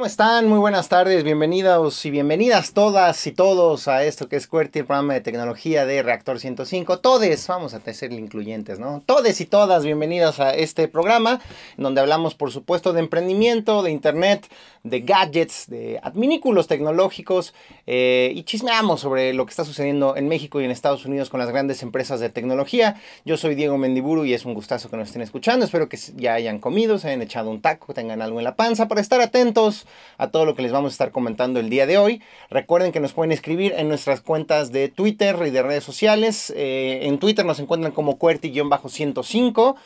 ¿Cómo están? Muy buenas tardes, bienvenidos y bienvenidas todas y todos a esto que es QWERTY, el programa de tecnología de Reactor 105. Todes, vamos a ser incluyentes, ¿no? Todes y todas, bienvenidas a este programa, donde hablamos, por supuesto, de emprendimiento, de internet, de gadgets, de adminículos tecnológicos eh, y chismeamos sobre lo que está sucediendo en México y en Estados Unidos con las grandes empresas de tecnología. Yo soy Diego Mendiburu y es un gustazo que nos estén escuchando. Espero que ya hayan comido, se hayan echado un taco, tengan algo en la panza para estar atentos a todo lo que les vamos a estar comentando el día de hoy. Recuerden que nos pueden escribir en nuestras cuentas de Twitter y de redes sociales. Eh, en Twitter nos encuentran como QWERTY-105.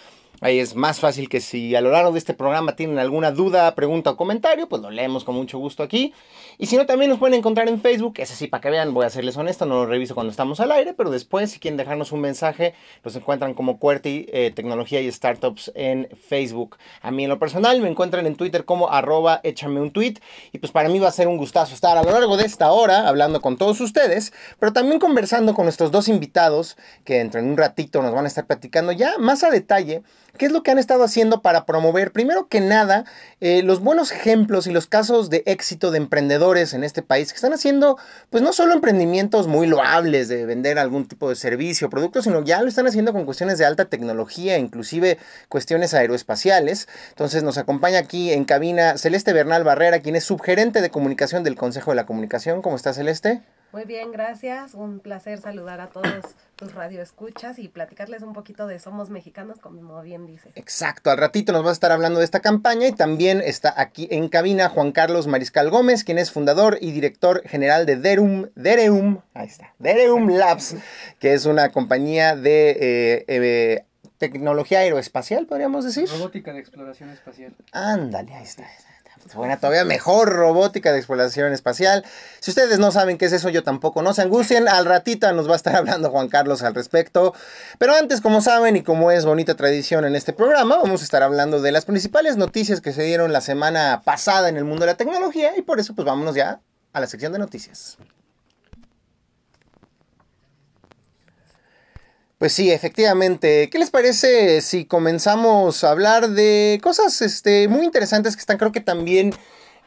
Ahí es más fácil que si a lo largo de este programa tienen alguna duda, pregunta o comentario, pues lo leemos con mucho gusto aquí. Y si no, también nos pueden encontrar en Facebook. Ese sí, para que vean, voy a serles honesto, no lo reviso cuando estamos al aire, pero después, si quieren dejarnos un mensaje, los encuentran como QWERTY eh, Tecnología y Startups en Facebook. A mí en lo personal me encuentran en Twitter como arroba échame un tweet. Y pues para mí va a ser un gustazo estar a lo largo de esta hora hablando con todos ustedes, pero también conversando con nuestros dos invitados que dentro en un ratito nos van a estar platicando ya más a detalle ¿Qué es lo que han estado haciendo para promover, primero que nada, eh, los buenos ejemplos y los casos de éxito de emprendedores en este país que están haciendo, pues no solo emprendimientos muy loables de vender algún tipo de servicio o producto, sino ya lo están haciendo con cuestiones de alta tecnología, inclusive cuestiones aeroespaciales. Entonces nos acompaña aquí en cabina Celeste Bernal Barrera, quien es subgerente de comunicación del Consejo de la Comunicación. ¿Cómo está Celeste? Muy bien, gracias. Un placer saludar a todos tus radioescuchas y platicarles un poquito de Somos Mexicanos, como bien dice. Exacto, al ratito nos va a estar hablando de esta campaña y también está aquí en cabina Juan Carlos Mariscal Gómez, quien es fundador y director general de Derum, Dereum, ahí está, Dereum Labs, que es una compañía de... Eh, eh, tecnología aeroespacial, podríamos decir. Robótica de exploración espacial. Ándale, ahí está. Bueno, todavía mejor robótica de exploración espacial. Si ustedes no saben qué es eso, yo tampoco. No se angustien, al ratito nos va a estar hablando Juan Carlos al respecto. Pero antes, como saben y como es bonita tradición en este programa, vamos a estar hablando de las principales noticias que se dieron la semana pasada en el mundo de la tecnología. Y por eso, pues vámonos ya a la sección de noticias. Pues sí, efectivamente. ¿Qué les parece si comenzamos a hablar de cosas este, muy interesantes que están creo que también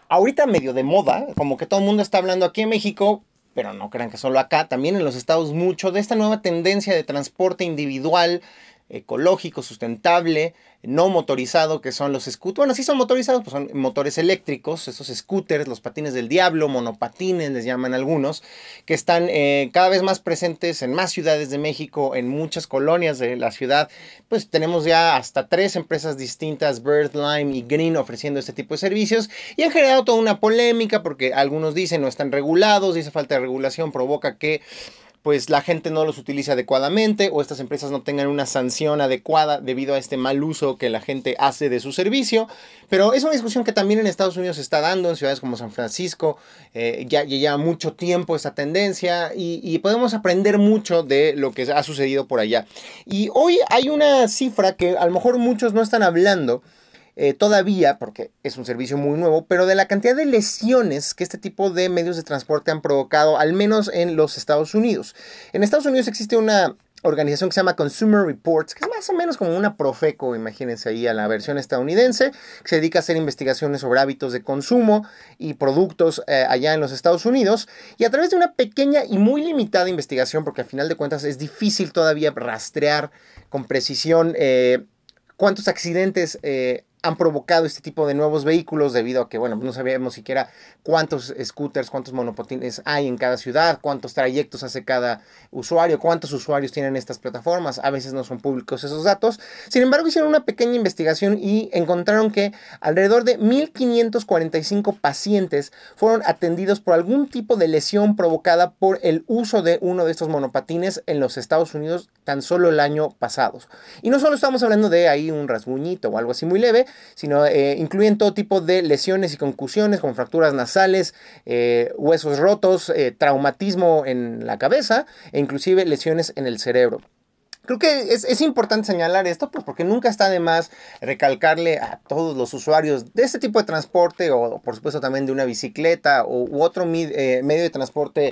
ahorita medio de moda? Como que todo el mundo está hablando aquí en México, pero no crean que solo acá, también en los estados mucho de esta nueva tendencia de transporte individual ecológico, sustentable, no motorizado, que son los scooters. Bueno, sí son motorizados, pues son motores eléctricos, esos scooters, los patines del diablo, monopatines les llaman algunos, que están eh, cada vez más presentes en más ciudades de México, en muchas colonias de la ciudad. Pues tenemos ya hasta tres empresas distintas, Bird, Lime y Green, ofreciendo este tipo de servicios y han generado toda una polémica porque algunos dicen no están regulados esa falta de regulación provoca que pues la gente no los utiliza adecuadamente o estas empresas no tengan una sanción adecuada debido a este mal uso que la gente hace de su servicio. Pero es una discusión que también en Estados Unidos se está dando, en ciudades como San Francisco, eh, ya, lleva mucho tiempo esta tendencia y, y, podemos aprender mucho de lo que ha sucedido por allá. Y hoy hay una cifra que a lo mejor muchos no están hablando eh, todavía, porque es un servicio muy nuevo, pero de la cantidad de lesiones que este tipo de medios de transporte han provocado, al menos en los Estados Unidos. En Estados Unidos existe una organización que se llama Consumer Reports, que es más o menos como una Profeco, imagínense ahí a la versión estadounidense, que se dedica a hacer investigaciones sobre hábitos de consumo y productos eh, allá en los Estados Unidos. Y a través de una pequeña y muy limitada investigación, porque al final de cuentas es difícil todavía rastrear con precisión eh, cuántos accidentes han provocado este tipo de nuevos vehículos debido a que, bueno, no sabíamos siquiera cuántos scooters, cuántos monopatines hay en cada ciudad, cuántos trayectos hace cada usuario, cuántos usuarios tienen estas plataformas. A veces no son públicos esos datos. Sin embargo, hicieron una pequeña investigación y encontraron que alrededor de 1.545 pacientes fueron atendidos por algún tipo de lesión provocada por el uso de uno de estos monopatines en los Estados Unidos tan solo el año pasado. Y no solo estamos hablando de ahí un rasguñito o algo así muy leve, sino eh, incluyen todo tipo de lesiones y concusiones como fracturas nasales, eh, huesos rotos, eh, traumatismo en la cabeza e inclusive lesiones en el cerebro. Creo que es, importante señalar esto pues, porque nunca está de más recalcarle a todos los usuarios de este tipo de transporte o por supuesto también de una bicicleta u otro medio de transporte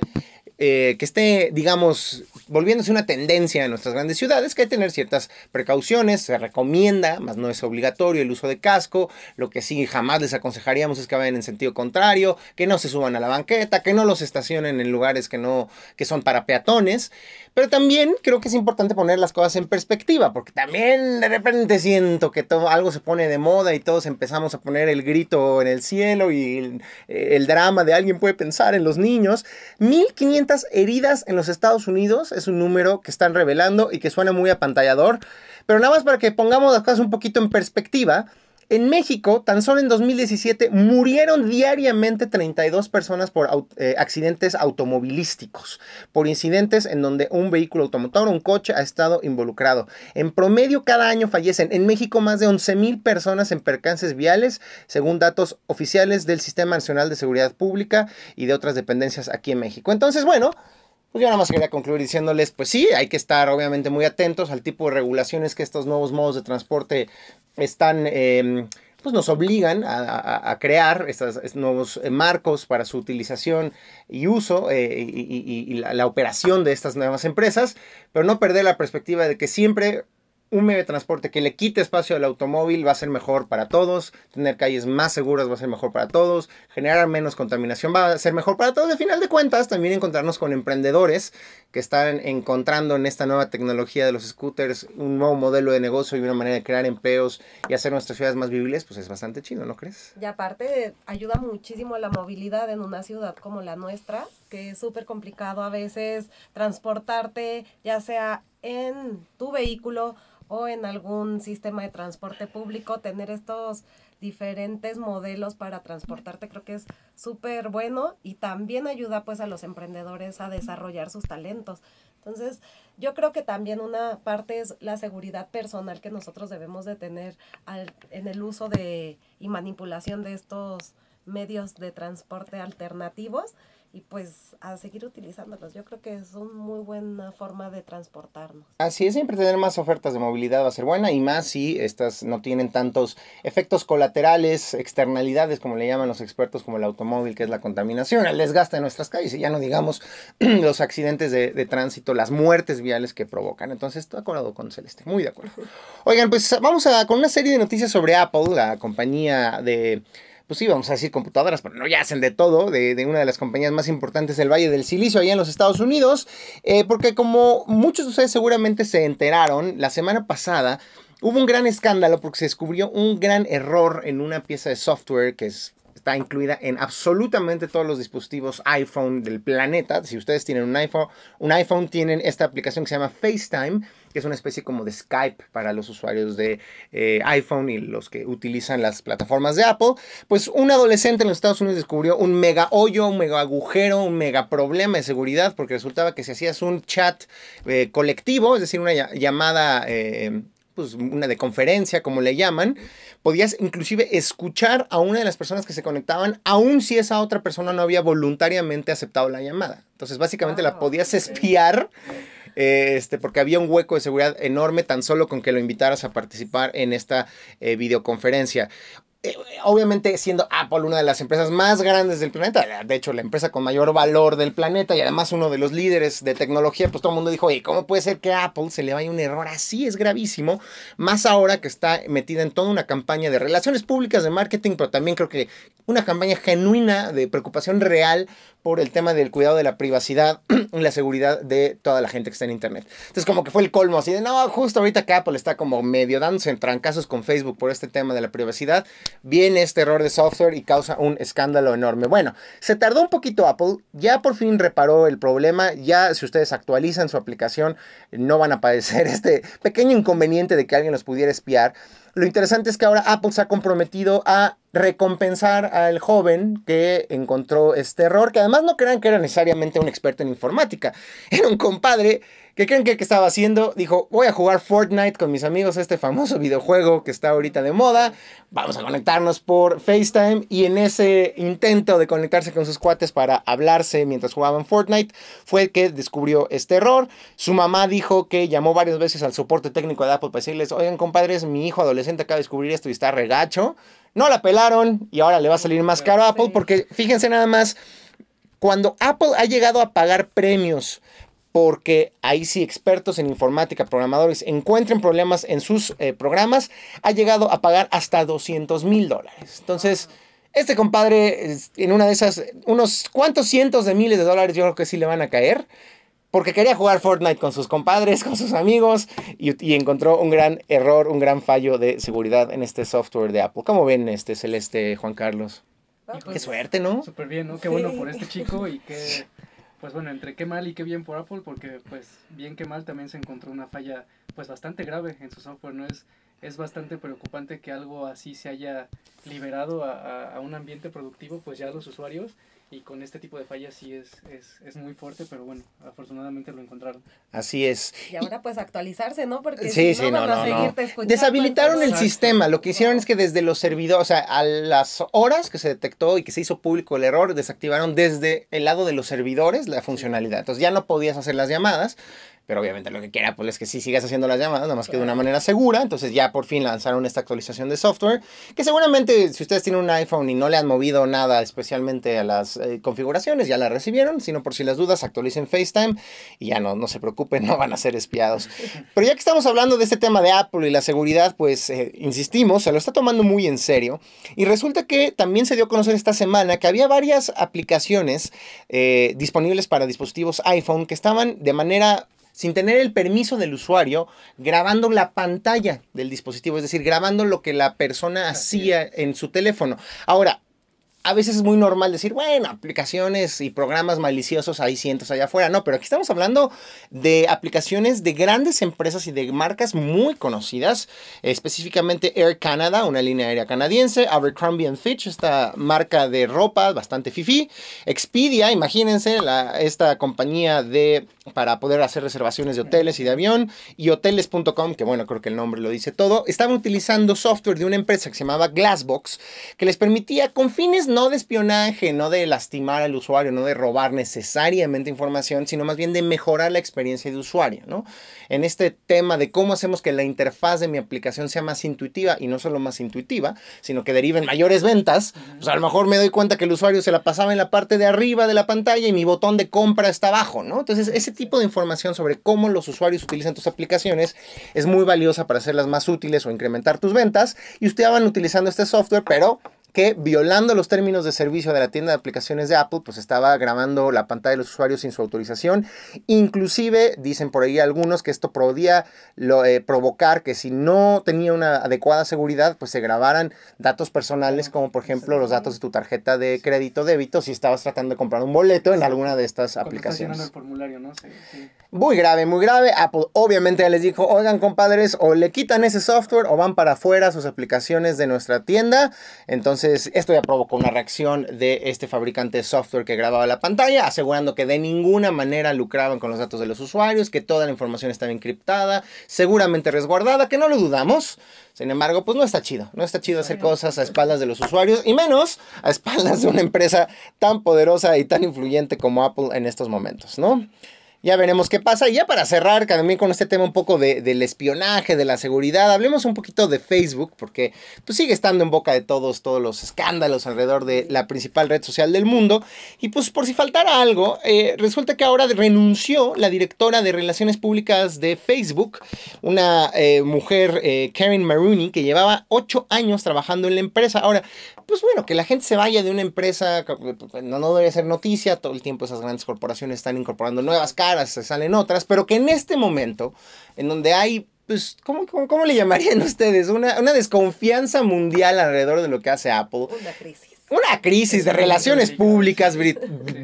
eh, que esté, digamos, volviéndose una tendencia en nuestras grandes ciudades, que hay que tener ciertas precauciones, se recomienda, más no es obligatorio el uso de casco, lo que sí jamás les aconsejaríamos es que vayan en sentido contrario, que no se suban a la banqueta, que no los estacionen en lugares que no, que son para peatones, pero también creo que es importante poner las cosas en perspectiva, porque también de repente siento que todo, algo se pone de moda y todos empezamos a poner el grito en el cielo y el, el drama de alguien puede pensar en los niños. 1500 heridas en los Estados Unidos es un número que están revelando y que suena muy apantallador, pero nada más para que pongamos las cosas un poquito en perspectiva. En México, tan solo en 2017, murieron diariamente 32 personas por eh, accidentes automovilísticos, por incidentes en donde un vehículo automotor, un coche, ha estado involucrado. En promedio, cada año fallecen en México más de 11 mil personas en percances viales, según datos oficiales del Sistema Nacional de Seguridad Pública y de otras dependencias aquí en México. Entonces, bueno, pues yo nada más quería concluir diciéndoles, pues sí, hay que estar obviamente muy atentos al tipo de regulaciones que estos nuevos modos de transporte están, eh, pues nos obligan a, a, crear estos, nuevos marcos para su utilización y uso eh, y, y, la operación de estas nuevas empresas, pero no perder la perspectiva de que siempre un medio de transporte que le quite espacio al automóvil va a ser mejor para todos, tener calles más seguras va a ser mejor para todos, generar menos contaminación va a ser mejor para todos. De final de cuentas, también encontrarnos con emprendedores que están encontrando en esta nueva tecnología de los scooters un nuevo modelo de negocio y una manera de crear empleos y hacer nuestras ciudades más vivibles, pues es bastante chido, ¿no crees? Y aparte ayuda muchísimo la movilidad en una ciudad como la nuestra, que es súper complicado a veces transportarte, ya sea en tu vehículo o en algún sistema de transporte público, tener estos diferentes modelos para transportarte creo que es súper bueno y también ayuda pues a los emprendedores a desarrollar sus talentos. Entonces, yo creo que también una parte es la seguridad personal que nosotros debemos de tener al, en el uso de y manipulación de estos medios de transporte alternativos y pues a seguir utilizándolos. Yo creo que es una muy buena forma de transportarnos. Así es, siempre tener más ofertas de movilidad va a ser buena y más si estas no tienen tantos efectos colaterales, externalidades, como le llaman los expertos, como el automóvil, que es la contaminación, el desgaste de nuestras calles y ya no digamos los accidentes de, de tránsito, las muertes viales que provocan. Entonces, estoy de acuerdo con Celeste, muy de acuerdo. Oigan, pues vamos a con una serie de noticias sobre Apple, la compañía de pues sí, vamos a decir computadoras, pero no ya hacen de todo, de, de, una de las compañías más importantes del Valle del Silicio, allá en los Estados Unidos, eh, porque como muchos de ustedes seguramente se enteraron, la semana pasada hubo un gran escándalo porque se descubrió un gran error en una pieza de software que es está incluida en absolutamente todos los dispositivos iPhone del planeta. Si ustedes tienen un iPhone, un iPhone tienen esta aplicación que se llama FaceTime, que es una especie como de Skype para los usuarios de eh, iPhone y los que utilizan las plataformas de Apple. Pues un adolescente en los Estados Unidos descubrió un mega hoyo, un mega agujero, un mega problema de seguridad, porque resultaba que si hacías un chat eh, colectivo, es decir, una llamada... Eh, pues una de conferencia, como le llaman, podías inclusive escuchar a una de las personas que se conectaban, aun si esa otra persona no había voluntariamente aceptado la llamada. Entonces, básicamente la podías espiar. Eh, este, porque había un hueco de seguridad enorme tan solo con que lo invitaras a participar en esta eh, videoconferencia obviamente siendo Apple una de las empresas más grandes del planeta, de hecho la empresa con mayor valor del planeta y además uno de los líderes de tecnología, pues todo el mundo dijo, oye, ¿cómo puede ser que a Apple se le vaya un error así? Es gravísimo, más ahora que está metida en toda una campaña de relaciones públicas, de marketing, pero también creo que una campaña genuina de preocupación real por el tema del cuidado de la privacidad y la seguridad de toda la gente que está en Internet. Entonces como que fue el colmo así de, no, justo ahorita que Apple está como medio dándose en trancazos con Facebook por este tema de la privacidad, viene este error de software y causa un escándalo enorme. Bueno, se tardó un poquito Apple, ya por fin reparó el problema, ya si ustedes actualizan su aplicación no van a padecer este pequeño inconveniente de que alguien los pudiera espiar. Lo interesante es que ahora Apple se ha comprometido a recompensar al joven que encontró este error, que además no crean que era necesariamente un experto en informática, era un compadre ¿Qué creen que, que, estaba haciendo? Dijo, voy a jugar Fortnite con mis amigos, este famoso videojuego que está ahorita de moda. Vamos a conectarnos por FaceTime. Y en ese intento de conectarse con sus cuates para hablarse mientras jugaban Fortnite, fue que descubrió este error. Su mamá dijo que llamó varias veces al soporte técnico de Apple para decirles, oigan compadres, mi hijo adolescente acaba de descubrir esto y está regacho. No la pelaron y ahora le va a salir más caro a Apple porque fíjense nada más cuando Apple ha llegado a pagar premios porque ahí sí expertos en informática, programadores, encuentren problemas en sus eh, programas, ha llegado a pagar hasta 200 mil dólares. Entonces, este compadre, en una de esas, unos cuantos cientos de miles de dólares yo creo que sí le van a caer porque quería jugar Fortnite con sus compadres, con sus amigos, y, encontró un gran error, un gran fallo de seguridad en este software de Apple. ¿Cómo ven este Celeste, Juan Carlos? Ah, qué pues, suerte, ¿no? Súper bien, ¿no? Qué bueno por este chico y qué, pues bueno, entre qué mal y qué bien por Apple, porque pues bien que mal también se encontró una falla pues bastante grave en su software, ¿no? Es, es bastante preocupante que algo así se haya liberado a, a un ambiente productivo, pues ya los usuarios y con este tipo de fallas sí es, es, es, muy fuerte, pero bueno, afortunadamente lo encontraron. Así es. Y ahora pues actualizarse, ¿no? Porque sí, si no, no, van no, no. Deshabilitaron el sistema. Lo que hicieron es que desde los servidores, o sea, a las horas que se detectó y que se hizo público el error, desactivaron desde el lado de los servidores la funcionalidad. Entonces ya no podías hacer las llamadas pero obviamente lo que quiera pues, es que sí sigas haciendo las llamadas, nada más que de una manera segura. Entonces ya por fin lanzaron esta actualización de software, que seguramente si ustedes tienen un iPhone y no le han movido nada especialmente a las eh, configuraciones, ya la recibieron, sino por si las dudas actualicen FaceTime y ya no, no se preocupen, no van a ser espiados. Pero ya que estamos hablando de este tema de Apple y la seguridad, pues eh, insistimos, se lo está tomando muy en serio. Y resulta que también se dio a conocer esta semana que había varias aplicaciones eh, disponibles para dispositivos iPhone que estaban de manera sin tener el permiso del usuario, grabando la pantalla del dispositivo, es decir, grabando lo que la persona hacía en su teléfono. Ahora, a veces es muy normal decir, bueno, aplicaciones y programas maliciosos hay cientos allá afuera. No, pero aquí estamos hablando de aplicaciones de grandes empresas y de marcas muy conocidas, específicamente Air Canada, una línea aérea canadiense, Abercrombie Fitch, esta marca de ropa bastante fifi, Expedia, imagínense, esta compañía de para poder hacer reservaciones de hoteles y de avión, y hoteles.com, que bueno, creo que el nombre lo dice todo, estaban utilizando software de una empresa que se llamaba Glassbox, que les permitía con fines no de espionaje, no de lastimar al usuario, no de robar necesariamente información, sino más bien de mejorar la experiencia de usuario, ¿no? En este tema de cómo hacemos que la interfaz de mi aplicación sea más intuitiva y no solo más intuitiva, sino que deriven mayores ventas, pues a lo mejor me doy cuenta que el usuario se la pasaba en la parte de arriba de la pantalla y mi botón de compra está abajo, ¿no? Entonces, ese tipo de información sobre cómo los usuarios utilizan tus aplicaciones es muy valiosa para hacerlas más útiles o incrementar tus ventas y ustedes van utilizando este software, pero que violando los términos de servicio de la tienda de aplicaciones de Apple, pues estaba grabando la pantalla de los usuarios sin su autorización. Inclusive dicen por ahí algunos que esto podía lo, eh, provocar que si no tenía una adecuada seguridad, pues se grabaran datos personales como por ejemplo los datos de tu tarjeta de crédito débito si estabas tratando de comprar un boleto en alguna de estas aplicaciones. El formulario, ¿no? Sí, sí. Muy grave, muy grave. Apple obviamente ya les dijo, oigan compadres, o le quitan ese software o van para afuera sus aplicaciones de nuestra tienda. Entonces esto ya provocó una reacción de este fabricante de software que grababa la pantalla, asegurando que de ninguna manera lucraban con los datos de los usuarios, que toda la información estaba encriptada, seguramente resguardada, que no lo dudamos. Sin embargo, pues no está chido. No está chido hacer cosas a espaldas de los usuarios y menos a espaldas de una empresa tan poderosa y tan influyente como Apple en estos momentos, ¿no? Ya veremos qué pasa. Y ya para cerrar también con este tema un poco de, del espionaje, de la seguridad, hablemos un poquito de Facebook, porque pues sigue estando en boca de todos, todos los escándalos alrededor de la principal red social del mundo. Y pues por si faltara algo, eh, resulta que ahora renunció la directora de Relaciones Públicas de Facebook, una eh, mujer, eh, Karen Maroney, que llevaba ocho años trabajando en la empresa. Ahora, pues bueno, que la gente se vaya de una empresa, no, no debería ser noticia, todo el tiempo esas grandes corporaciones están incorporando nuevas caras se salen otras, pero que en este momento, en donde hay pues, ¿cómo, cómo, le llamarían ustedes? Una, una, desconfianza mundial alrededor de lo que hace Apple. Una crisis. Una crisis de relaciones públicas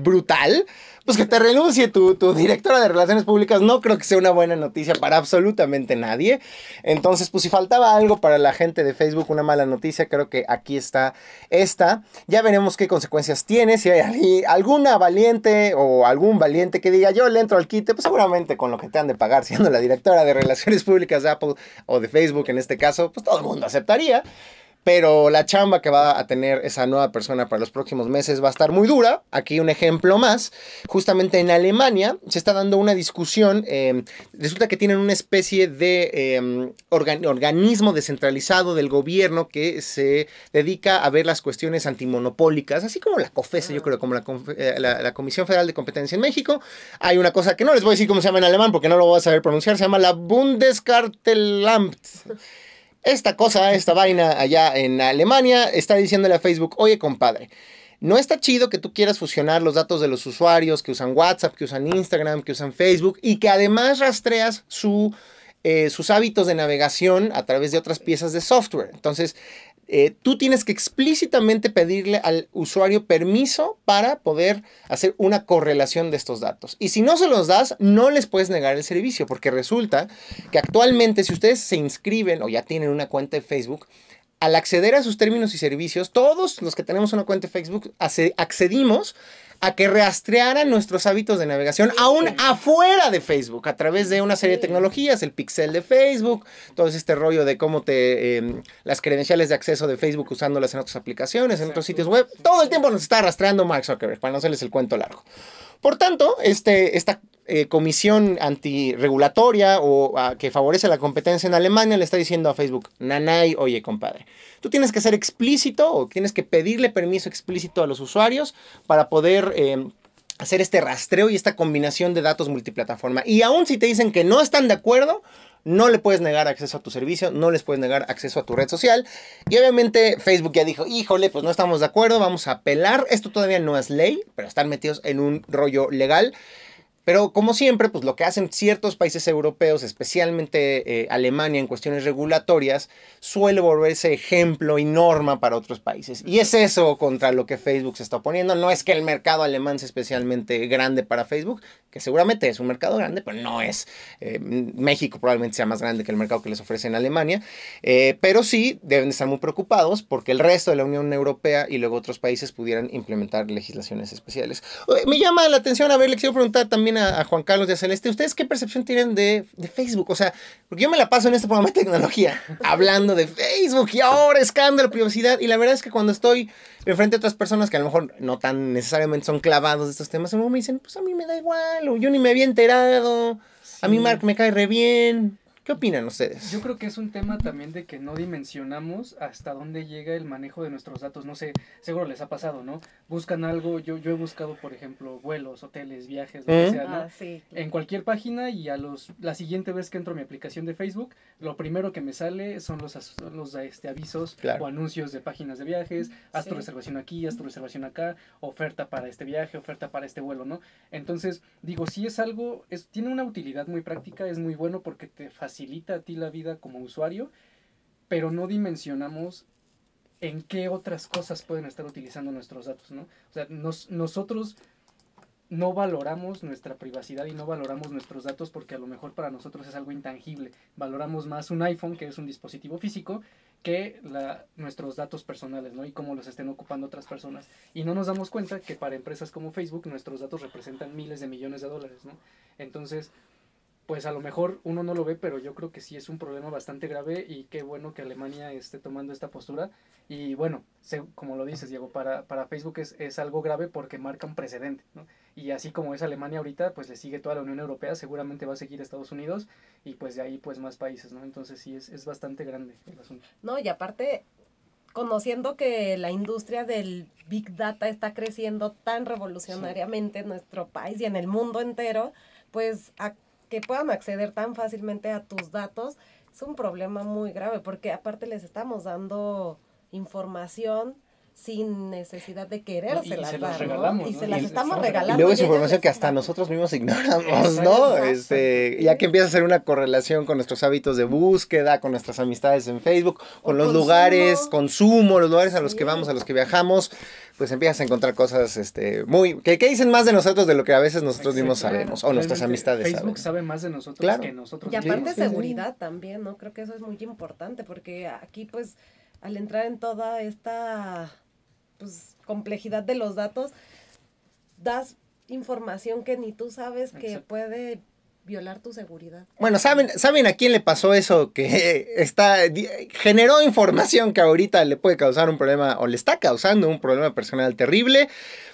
brutal pues que te renuncie tu, directora de relaciones públicas no creo que sea una buena noticia para absolutamente nadie. Entonces, pues si faltaba algo para la gente de Facebook, una mala noticia, creo que aquí está esta. Ya veremos qué consecuencias tiene. Si hay alguna valiente o algún valiente que diga yo le entro al quite, pues seguramente con lo que te han de pagar siendo la directora de relaciones públicas de Apple o de Facebook en este caso, pues todo el mundo aceptaría. Pero la chamba que va a tener esa nueva persona para los próximos meses va a estar muy dura. Aquí un ejemplo más. Justamente en Alemania se está dando una discusión. eh, resulta que tienen una especie de eh, organ- organismo descentralizado del gobierno que se dedica a ver las cuestiones antimonopólicas, así como la COFESE, yo creo, como la, eh, la- la Comisión Federal de Competencia en México. Hay una cosa que no les voy a decir cómo se llama en alemán porque no lo voy a saber pronunciar. Se llama la Bundeskartelamt. Esta cosa, esta vaina allá en Alemania, está diciéndole a Facebook, oye compadre, no está chido que tú quieras fusionar los datos de los usuarios que usan WhatsApp, que usan Instagram, que usan Facebook y que además rastreas su, eh, sus hábitos de navegación a través de otras piezas de software. Entonces, eh, tú tienes que explícitamente pedirle al usuario permiso para poder hacer una correlación de estos datos. Y si no se los das, no les puedes negar el servicio, porque resulta que actualmente si ustedes se inscriben o ya tienen una cuenta de Facebook, al acceder a sus términos y servicios, todos los que tenemos una cuenta de Facebook ace- accedimos a que rastrearan nuestros hábitos de navegación aún afuera de Facebook a través de una serie de tecnologías, el pixel de Facebook, todo este rollo de cómo te eh, las credenciales de acceso de Facebook usándolas en otras aplicaciones, en otros sitios web, todo el tiempo nos está rastreando Mark Zuckerberg para no hacerles el cuento largo. Por tanto, este, esta eh, comisión antirregulatoria o ah, que favorece la competencia en Alemania le está diciendo a Facebook, nanay, oye compadre, tú tienes que ser explícito o tienes que pedirle permiso explícito a los usuarios para poder... eh, hacer este rastreo y esta combinación de datos multiplataforma. Y aún si te dicen que no están de acuerdo, no le puedes negar acceso a tu servicio, no les puedes negar acceso a tu red social. Y obviamente Facebook ya dijo, híjole, pues no estamos de acuerdo, vamos a apelar. Esto todavía no es ley, pero están metidos en un rollo legal. Pero como siempre, pues lo que hacen ciertos países europeos, especialmente eh, Alemania en cuestiones regulatorias, suele volverse ejemplo y norma para otros países. Y es eso contra lo que Facebook se está oponiendo. No es que el mercado alemán sea especialmente grande para Facebook, que seguramente es un mercado grande, pero no es. eh, México probablemente sea más grande que el mercado que les ofrece en Alemania. Eh, pero sí deben estar muy preocupados porque el resto de la Unión Europea y luego otros países pudieran implementar legislaciones especiales. Eh, Me llama la atención, a ver, le quiero preguntar también a, a Juan Carlos de Celeste, ¿ustedes qué percepción tienen de, de Facebook? O sea, porque yo me la paso en este programa de tecnología hablando de Facebook y ahora escándalo, privacidad, y la verdad es que cuando estoy enfrente a otras personas que a lo mejor no tan necesariamente son clavados de estos temas, luego me dicen, pues a mí me da igual, yo ni me había enterado, a mí. Mark me cae re bien. ¿Qué opinan ustedes? Yo creo que es un tema también de que no dimensionamos hasta dónde llega el manejo de nuestros datos. No sé, seguro les ha pasado, ¿no? Buscan algo, yo, yo he buscado, por ejemplo, vuelos, hoteles, viajes, lo que Mm. sea, ¿no? Ah, sí. En cualquier página y a los la siguiente vez que entro a mi aplicación de Facebook, lo primero que me sale son los, son los este, avisos Claro. o anuncios de páginas de viajes, haz tu Sí. reservación aquí, haz tu reservación acá, oferta para este viaje, oferta para este vuelo, ¿no? Entonces, digo, si es algo, es, tiene una utilidad muy práctica, es muy bueno porque te facilita a ti la vida como usuario, pero no dimensionamos en qué otras cosas pueden estar utilizando nuestros datos, ¿no? O sea, nos- nosotros no valoramos nuestra privacidad y no valoramos nuestros datos porque a lo mejor para nosotros es algo intangible. Valoramos más un iPhone, que es un dispositivo físico, que la, nuestros datos personales, ¿no? Y cómo los estén ocupando otras personas. Y no nos damos cuenta que para empresas como Facebook nuestros datos representan miles de millones de dólares, ¿no? Entonces, pues a lo mejor uno no lo ve, pero yo creo que sí es un problema bastante grave y qué bueno que Alemania esté tomando esta postura. Y bueno, se- como lo dices, Diego, para, para Facebook es, es algo grave porque marca un precedente, ¿no? Y así como es Alemania ahorita, pues le sigue toda la Unión Europea, seguramente va a seguir Estados Unidos y pues de ahí pues más países, ¿no? Entonces sí, es, es bastante grande el asunto. No, y aparte, conociendo que la industria del Big Data está creciendo tan revolucionariamente en nuestro país y en el mundo entero, pues que puedan acceder tan fácilmente a tus datos es un problema muy grave, porque aparte les estamos dando información sin necesidad de querérselas se las dar, ¿no? regalamos, Y ¿no? se Y las estamos estamos Y regalando. luego es y información que hasta nosotros mismos ignoramos, ¿no? Este, ya que empieza a hacer una correlación con nuestros hábitos de búsqueda, con nuestras amistades en Facebook, con O los consumo. lugares, consumo, los lugares a los que vamos, a los que viajamos, pues empiezas a encontrar cosas este, muy... Que, que dicen más de nosotros de lo que a veces nosotros mismos sabemos, o nuestras amistades Facebook saben. sabe más de nosotros Claro. que nosotros Y aparte sí. seguridad también, ¿no? Creo que eso es muy importante porque aquí pues al entrar en toda esta pues complejidad de los datos, das información que ni tú sabes que Exacto. puede violar tu seguridad. Bueno, ¿saben, ¿saben a quién le pasó eso? Que está, generó información que ahorita le puede causar un problema o le está causando un problema personal terrible.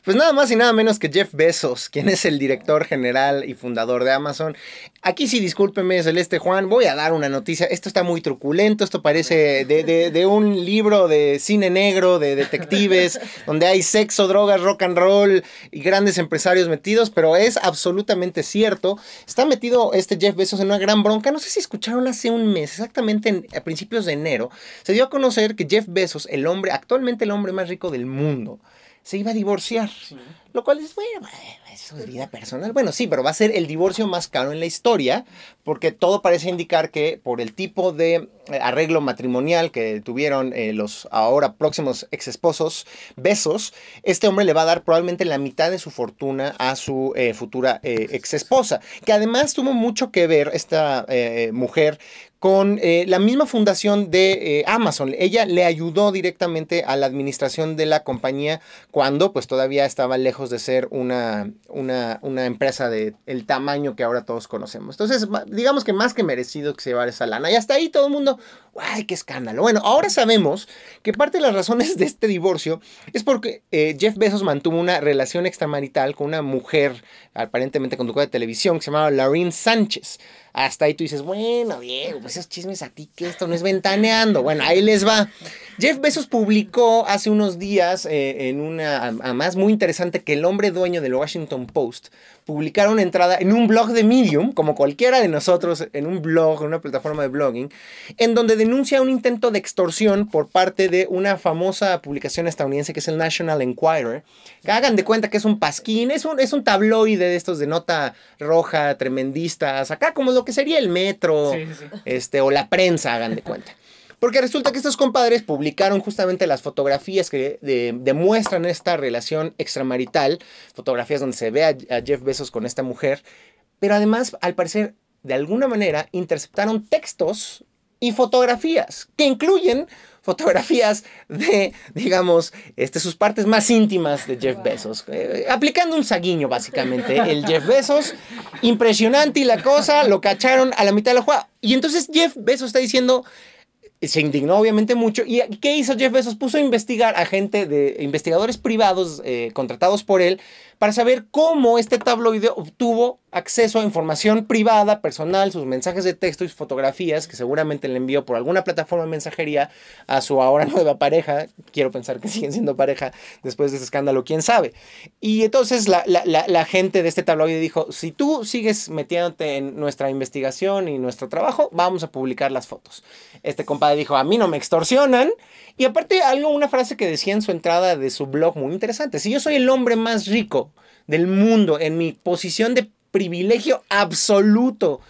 Pues nada más y nada menos que Jeff Bezos, quien es el director general y fundador de Amazon. Aquí sí, discúlpeme, Celeste Juan, voy a dar una noticia. Esto está muy truculento, esto parece de, de un libro de cine negro, de detectives, donde hay sexo, drogas, rock and roll y grandes empresarios metidos, pero es absolutamente cierto. Está metido este Jeff Bezos en una gran bronca. No sé si escucharon hace un mes, exactamente a principios de enero, se dio a conocer que Jeff Bezos, el hombre, actualmente el hombre más rico del mundo, se iba a divorciar. Lo cual es, bueno, eso es vida personal. Bueno, sí, pero va a ser el divorcio más caro en la historia, porque todo parece indicar que por el tipo de eh, arreglo matrimonial que tuvieron eh, los ahora próximos ex esposos, besos, este hombre le va a dar probablemente la mitad de su fortuna a su eh, futura ex esposa, que además tuvo mucho que ver esta mujer con la misma fundación de Amazon. Ella le ayudó directamente a la administración de la compañía cuando pues todavía estaba lejos de ser una, una, una empresa del el tamaño que ahora todos conocemos. Entonces, digamos que más que merecido que se llevara esa lana. Y hasta ahí todo el mundo, ¡ay, qué escándalo! Bueno, ahora sabemos que parte de las razones de este divorcio es porque eh, Jeff Bezos mantuvo una relación extramarital con una mujer, aparentemente conductora de televisión, que se llamaba Lauren Sánchez. Hasta ahí tú dices, bueno, Diego, pues esos chismes a ti que esto no es ventaneando. Bueno, ahí les va. Jeff Bezos publicó hace unos días eh, en una, más muy interesante, que el hombre dueño del Washington Post publicaron una entrada en un blog de Medium, como cualquiera de nosotros, en un blog, en una plataforma de blogging, en donde denuncia un intento de extorsión por parte de una famosa publicación estadounidense que es el National Enquirer. Que hagan de cuenta que es un pasquín, es un, es un tabloide de estos de nota roja, tremendistas, acá como lo que sería el metro, este, o la prensa, hagan de cuenta. Porque resulta que estos compadres publicaron justamente las fotografías que demuestran esta relación extramarital, fotografías donde se ve a, Jeff Bezos con esta mujer, pero además, al parecer, de alguna manera, interceptaron textos y fotografías que incluyen fotografías de, digamos, este, sus partes más íntimas de Jeff Bezos. Eh, aplicando un saguiño, básicamente. El Jeff Bezos, impresionante y la cosa, lo cacharon a la mitad de la jugada. Y entonces Jeff Bezos está diciendo, se indignó obviamente mucho. ¿Y qué hizo Jeff Bezos? Puso a investigar a gente de investigadores privados eh, contratados por él para saber cómo este tabloide obtuvo acceso a información privada, personal, sus mensajes de texto y fotografías que seguramente le envió por alguna plataforma de mensajería a su ahora nueva pareja. Quiero pensar que siguen siendo pareja después de ese escándalo, quién sabe. Y entonces la, la gente de este tabloide dijo, si tú sigues metiéndote en nuestra investigación y nuestro trabajo, vamos a publicar las fotos. Este compadre dijo, a mí no me extorsionan. Y aparte, algo, una frase que decía en su entrada de su blog muy interesante. Si yo soy el hombre más rico del mundo en mi posición de privilegio absoluto,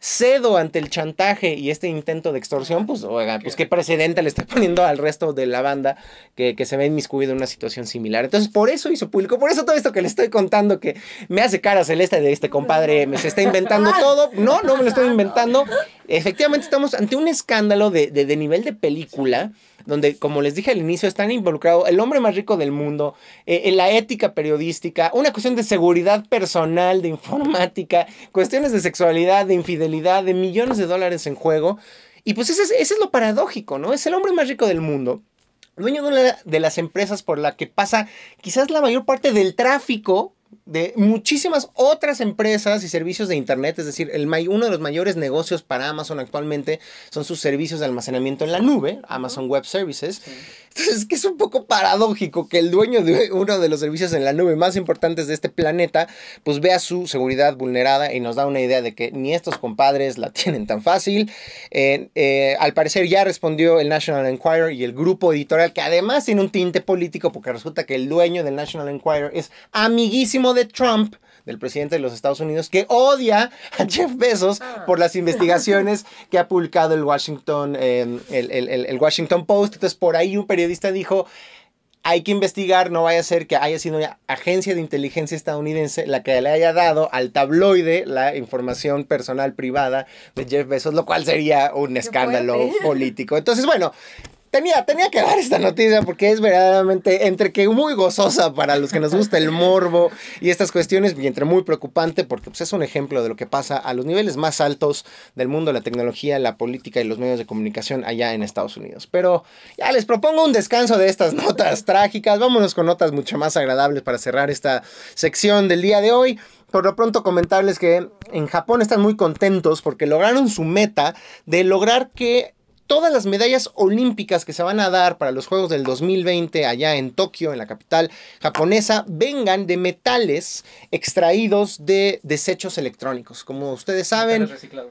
cedo ante el chantaje y este intento de extorsión, pues, oiga, pues qué precedente le está poniendo al resto de la banda que, que se ve inmiscuido en una situación similar. Entonces, por eso hizo público, por eso todo esto que le estoy contando que me hace cara celeste de este compadre, me se está inventando todo. No, no me lo estoy inventando. Efectivamente, estamos ante un escándalo de, de, de nivel de película donde, como les dije al inicio, están involucrados el hombre más rico del mundo, eh, en la ética periodística, una cuestión de seguridad personal, de informática, cuestiones de sexualidad, de infidelidad, de millones de dólares en juego. Y pues ese es, ese es lo paradójico, ¿no? Es el hombre más rico del mundo, dueño de una de las empresas por la que pasa quizás la mayor parte del tráfico de muchísimas otras empresas y servicios de Internet, es decir, el, uno de los mayores negocios para Amazon actualmente son sus servicios de almacenamiento en la nube, Amazon Web Services. Entonces, es que es un poco paradójico que el dueño de uno de los servicios en la nube más importantes de este planeta, pues vea su seguridad vulnerada y nos da una idea de que ni estos compadres la tienen tan fácil. Eh, eh, al parecer ya respondió el National Enquirer y el grupo editorial, que además tiene un tinte político, porque resulta que el dueño del National Enquirer es amiguísimo de Trump del presidente de los Estados Unidos, que odia a Jeff Bezos ah. por las investigaciones que ha publicado el Washington, em, el, Washington Post. Entonces, por ahí un periodista dijo, hay que investigar, no vaya a ser que haya sido una agencia de inteligencia estadounidense la que le haya dado al tabloide la información personal privada de Jeff Bezos, lo cual sería un escándalo político. Entonces, bueno, tenía, tenía que dar esta noticia porque es verdaderamente entre que muy gozosa para los que nos gusta el morbo y estas cuestiones y entre muy preocupante porque pues, es un ejemplo de lo que pasa a los niveles más altos del mundo, la tecnología, la política y los medios de comunicación allá en Estados Unidos. Pero ya les propongo un descanso de estas notas trágicas. Vámonos con notas mucho más agradables para cerrar esta sección del día de hoy. Por lo pronto comentarles que en Japón están muy contentos porque lograron su meta de lograr que todas las medallas olímpicas que se van a dar para los Juegos del 2020 allá en Tokio, en la capital japonesa, vengan de metales extraídos de desechos electrónicos. Como ustedes saben,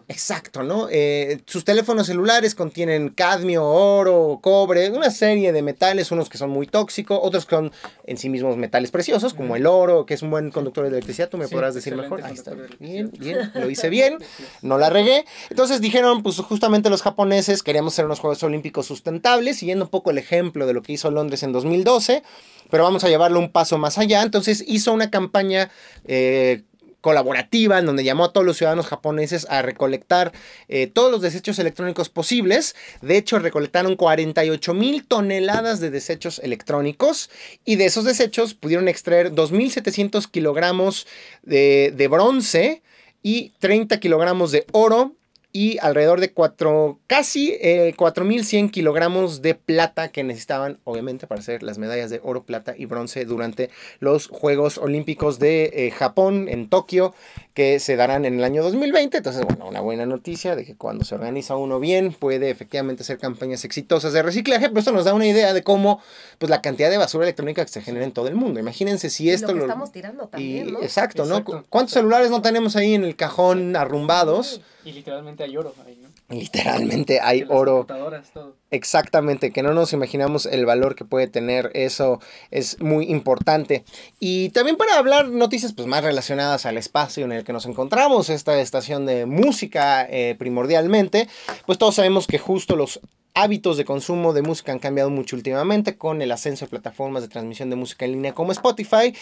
exacto, ¿no? Eh, sus teléfonos celulares contienen cadmio, oro, cobre, una serie de metales, unos que son muy tóxicos, otros que son en sí mismos metales preciosos, como el oro, que es un buen conductor de electricidad, tú me podrás decir mejor. Ahí está. Bien, bien, lo hice bien, no la regué. Entonces dijeron, pues justamente los japoneses ser unos Juegos Olímpicos sustentables, siguiendo un poco el ejemplo de lo que hizo Londres en 2012, pero vamos a llevarlo un paso más allá. Entonces hizo una campaña eh, colaborativa en donde llamó a todos los ciudadanos japoneses a recolectar eh, todos los desechos electrónicos posibles. De hecho, recolectaron 48 mil toneladas de desechos electrónicos y de esos desechos pudieron extraer 2.700 kilogramos de bronce y 30 kilogramos de oro y alrededor de cuatro, casi eh, 4.100 kilogramos de plata que necesitaban, obviamente, para hacer las medallas de oro, plata y bronce durante los Juegos Olímpicos de eh, Japón en Tokio, que se darán en el año 2020. Entonces, bueno, una buena noticia de que cuando se organiza uno bien, puede efectivamente hacer campañas exitosas de reciclaje, pero esto nos da una idea de cómo, pues, la cantidad de basura electrónica que se genera en todo el mundo. Imagínense si esto... Lo, estamos tirando también, ¿no? Exacto, ¿no? ¿Cuántos celulares no tenemos ahí en el cajón arrumbados? Y literalmente hay oro ahí, ¿no? Literalmente hay oro. Todo. Exactamente, que no nos imaginamos el valor que puede tener eso es muy importante. Y también para hablar noticias pues, más relacionadas al espacio en el que nos encontramos, esta estación de música eh, primordialmente, pues todos sabemos que justo los hábitos de consumo de música han cambiado mucho últimamente con el ascenso de plataformas de transmisión de música en línea como Spotify.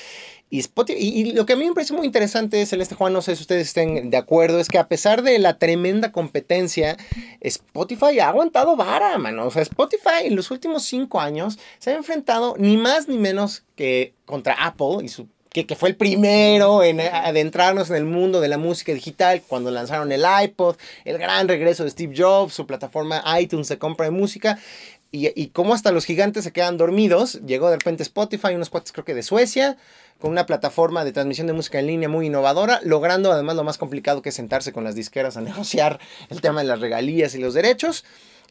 Y, Spotify, y, lo que a mí me parece muy interesante, Celeste Juan, no sé si ustedes estén de acuerdo, es que a pesar de la tremenda competencia, Spotify ha aguantado vara, mano. O sea, Spotify en los últimos cinco años se ha enfrentado ni más ni menos que contra Apple y su que, fue el primero en adentrarnos en el mundo de la música digital cuando lanzaron el iPod, el gran regreso de Steve Jobs, su plataforma iTunes de compra de música. Y, y cómo hasta los gigantes se quedan dormidos. Llegó de repente Spotify, unos cuates creo que de Suecia, con una plataforma de transmisión de música en línea muy innovadora, logrando además lo más complicado que es sentarse con las disqueras a negociar el tema de las regalías y los derechos.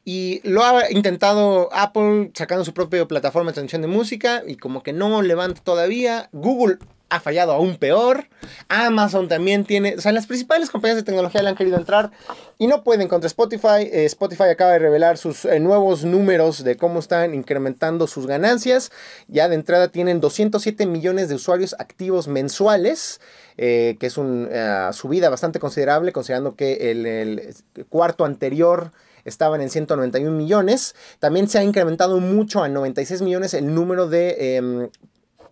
Y lo ha intentado Apple sacando su propia plataforma de transmisión de música y como que no levanta todavía. Google ha fallado aún peor. Amazon también tiene, o sea, las principales compañías de tecnología le han querido entrar y no pueden contra Spotify. Eh, Spotify acaba de revelar sus eh, nuevos números de cómo están incrementando sus ganancias. Ya de entrada tienen 207 millones de usuarios activos mensuales. Eh, que es una subida bastante considerable, considerando que el, el cuarto anterior estaban en 191 millones. También se ha incrementado mucho a 96 millones el número de em,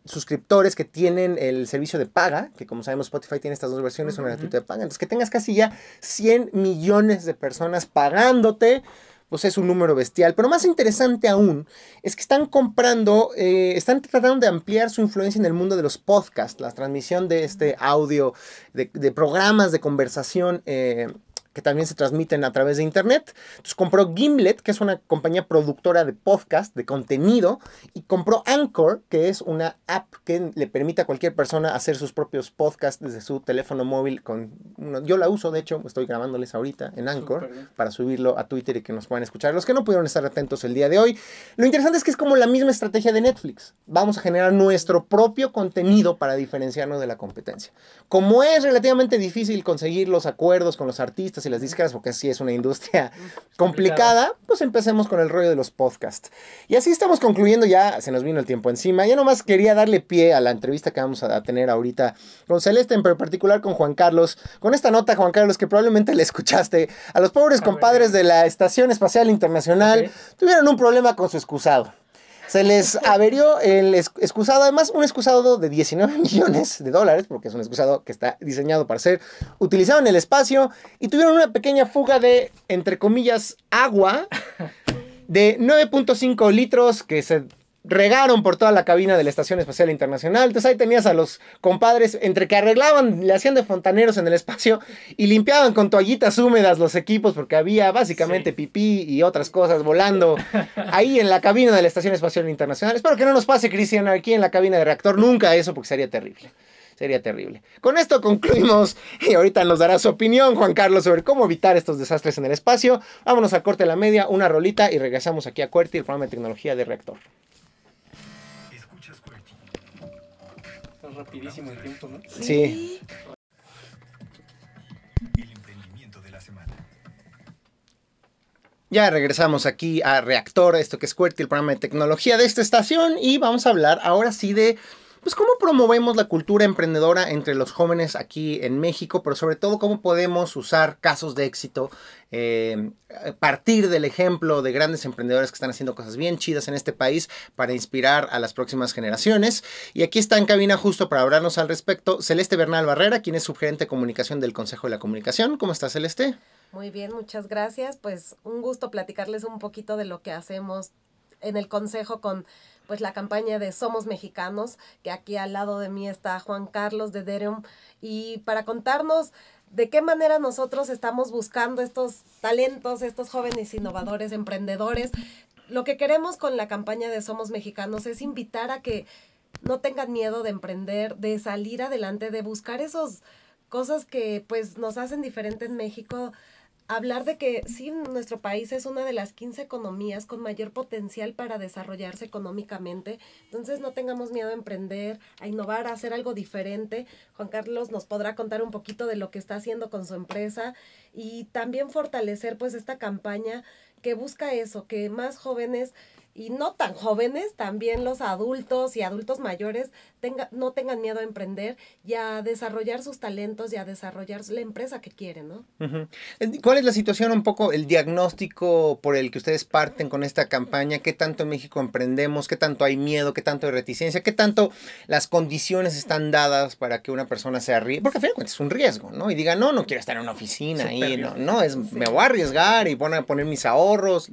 suscriptores que tienen el servicio de paga, que como sabemos Spotify tiene estas dos versiones, una gratuita de paga, entonces que tengas casi ya 100 millones de personas pagándote, pues es un número bestial. Pero más interesante aún es que están comprando, eh, están tratando de ampliar su influencia en el mundo de los podcasts, la transmisión de este audio, de, programas de conversación. Eh, que también se transmiten a través de internet. Entonces compró Gimlet, que es una compañía productora de podcast, de contenido, y compró Anchor, que es una app que le permite a cualquier persona hacer sus propios podcasts desde su teléfono móvil. Con yo la uso, de hecho, estoy grabándoles ahorita en Anchor para subirlo a Twitter y que nos puedan escuchar. Los que no pudieron estar atentos el día de hoy, lo interesante es que es como la misma estrategia de Netflix. Vamos a generar nuestro propio contenido para diferenciarnos de la competencia. Como es relativamente difícil conseguir los acuerdos con los artistas, y las discas, porque así es una industria complicada, pues empecemos con el rollo de los podcasts. Y así estamos concluyendo ya, se nos vino el tiempo encima. Ya nomás quería darle pie a la entrevista que vamos a tener ahorita con Celeste, en particular con Juan Carlos, con esta nota, Juan Carlos, que probablemente le escuchaste. A los pobres compadres de la Estación Espacial Internacional tuvieron un problema con su excusado. Se les averió el excusado, además un excusado de 19 millones de dólares, porque es un excusado que está diseñado para ser utilizado en el espacio, y tuvieron una pequeña fuga de, entre comillas, agua de 9.5 litros que se regaron por toda la cabina de la Estación Espacial Internacional. Entonces ahí tenías a los compadres entre que arreglaban, le hacían de fontaneros en el espacio y limpiaban con toallitas húmedas los equipos porque había básicamente pipí y otras cosas volando ahí en la cabina de la Estación Espacial Internacional. Espero que no nos pase, Cristian, aquí en la cabina de reactor, nunca eso porque sería terrible. Sería terrible. Con esto concluimos y ahorita nos dará su opinión Juan Carlos sobre cómo evitar estos desastres en el espacio. Vámonos al corte de la media, una rolita y regresamos aquí a QWERTY, el programa de tecnología de reactor. Rapidísimo el tiempo, ¿no? Sí. El emprendimiento de la semana. Ya regresamos aquí a Reactor, esto que es QWERTY, el programa de tecnología de esta estación, y vamos a hablar ahora sí de pues cómo promovemos la cultura emprendedora entre los jóvenes aquí en México, pero sobre todo cómo podemos usar casos de éxito, eh, partir del ejemplo de grandes emprendedores que están haciendo cosas bien chidas en este país para inspirar a las próximas generaciones. Y aquí está en cabina justo para hablarnos al respecto Celeste Bernal Barrera, quien es subgerente de comunicación del Consejo de la Comunicación. ¿Cómo está Celeste? Muy bien, muchas gracias. Pues un gusto platicarles un poquito de lo que hacemos en el Consejo con pues la campaña de Somos Mexicanos, que aquí al lado de mí está Juan Carlos de Dereum, y para contarnos de qué manera nosotros estamos buscando estos talentos, estos jóvenes innovadores, emprendedores. Lo que queremos con la campaña de Somos Mexicanos es invitar a que no tengan miedo de emprender, de salir adelante, de buscar esas cosas que pues nos hacen diferente en México, hablar de que sí, nuestro país es una de las 15 economías con mayor potencial para desarrollarse económicamente. Entonces no tengamos miedo a emprender, a innovar, a hacer algo diferente. Juan Carlos nos podrá contar un poquito de lo que está haciendo con su empresa y también fortalecer pues esta campaña que busca eso, que más jóvenes y no tan jóvenes, también los adultos y adultos mayores tenga, no tengan miedo a emprender y a desarrollar sus talentos y a desarrollar la empresa que quieren, ¿no? ¿Cuál es la situación, un poco el diagnóstico por el que ustedes parten con esta campaña? ¿Qué tanto en México emprendemos? ¿Qué tanto hay miedo? ¿Qué tanto hay reticencia? ¿Qué tanto las condiciones están dadas para que una persona se arriesgue? Porque al final es un riesgo, ¿no? Y diga, no, no quiero estar en una oficina ahí, no, no, es, me voy a arriesgar y voy a poner mis ahorros.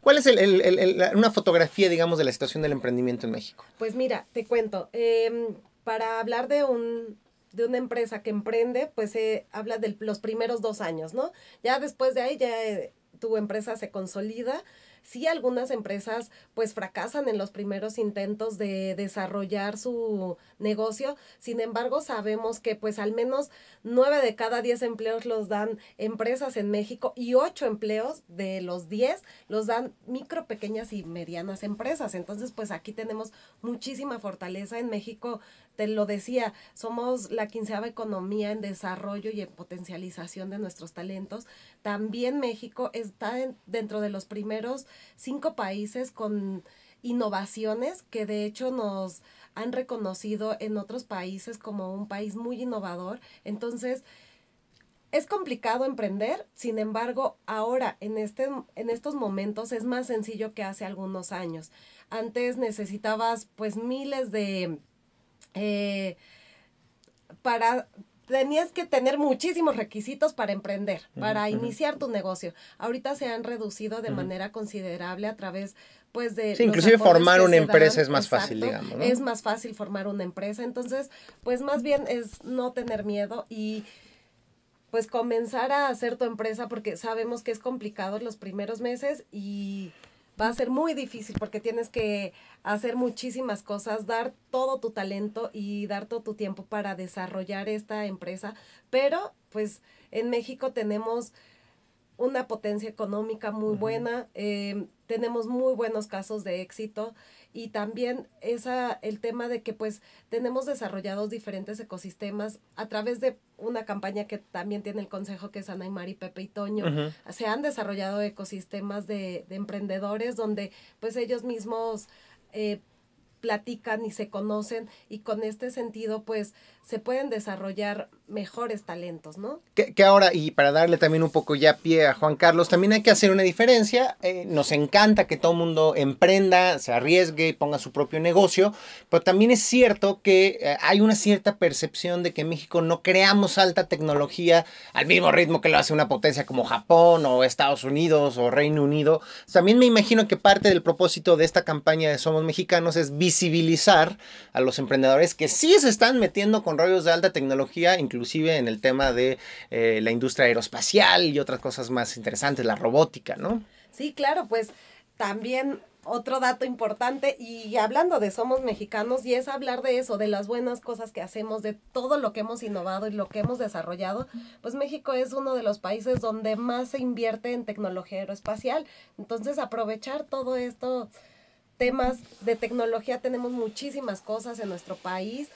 ¿Cuál es el, el, el, una fotografía, digamos, de la situación del emprendimiento en México? Pues mira, te cuento. Em, para hablar de un de una empresa que emprende, pues se habla de los primeros dos años, ¿no? Ya después de ahí ya eh, tu empresa se consolida, sí algunas empresas pues fracasan en los primeros intentos de desarrollar su negocio, sin embargo sabemos que pues al menos nueve de cada diez empleos los dan empresas en México y ocho empleos de los diez los dan micro, pequeñas y medianas empresas. Entonces pues aquí tenemos muchísima fortaleza en México te lo decía, somos la quinceava economía en desarrollo y en potencialización de nuestros talentos. También México está dentro de los primeros cinco países con innovaciones que de hecho nos han reconocido en otros países como un país muy innovador. Entonces, es complicado emprender, sin embargo, ahora en, este, en estos momentos es más sencillo que hace algunos años. Antes necesitabas pues miles de eh, para tenías que tener muchísimos requisitos para emprender, para iniciar tu negocio. Ahorita se han reducido de manera considerable a través pues de... Sí, inclusive formar una empresa es más fácil, digamos. Es más fácil formar una empresa, entonces pues más bien es no tener miedo y pues comenzar a hacer tu empresa porque sabemos que es complicado los primeros meses y va a ser muy difícil porque tienes que hacer muchísimas cosas, dar todo tu talento y dar todo tu tiempo para desarrollar esta empresa. Pero pues en México tenemos una potencia económica muy buena, eh, tenemos muy buenos casos de éxito y también esa, el tema de que pues tenemos desarrollados diferentes ecosistemas a través de una campaña que también tiene el consejo que es Ana y Mari, Pepe y Toño. Se han desarrollado ecosistemas de, de, emprendedores donde pues ellos mismos eh, platican y se conocen y con este sentido pues se pueden desarrollar mejores talentos, ¿no? Que, que ahora, y para darle también un poco ya pie a Juan Carlos, también hay que hacer una diferencia. Eh, nos encanta que todo mundo emprenda, se arriesgue y ponga su propio negocio, pero también es cierto que eh, hay una cierta percepción de que en México no creamos alta tecnología al mismo ritmo que lo hace una potencia como Japón o Estados Unidos o Reino Unido. También me imagino que parte del propósito de esta campaña de Somos Mexicanos es visibilizar a los emprendedores que sí se están metiendo con rollos de alta tecnología, inclusive en el tema de eh, la industria aeroespacial y otras cosas más interesantes, la robótica, ¿no? Sí, claro, pues también otro dato importante y hablando de somos mexicanos y es hablar de eso, de las buenas cosas que hacemos, de todo lo que hemos innovado y lo que hemos desarrollado, pues México es uno de los países donde más se invierte en tecnología aeroespacial. Entonces aprovechar todo esto temas de tecnología, tenemos muchísimas cosas en nuestro país.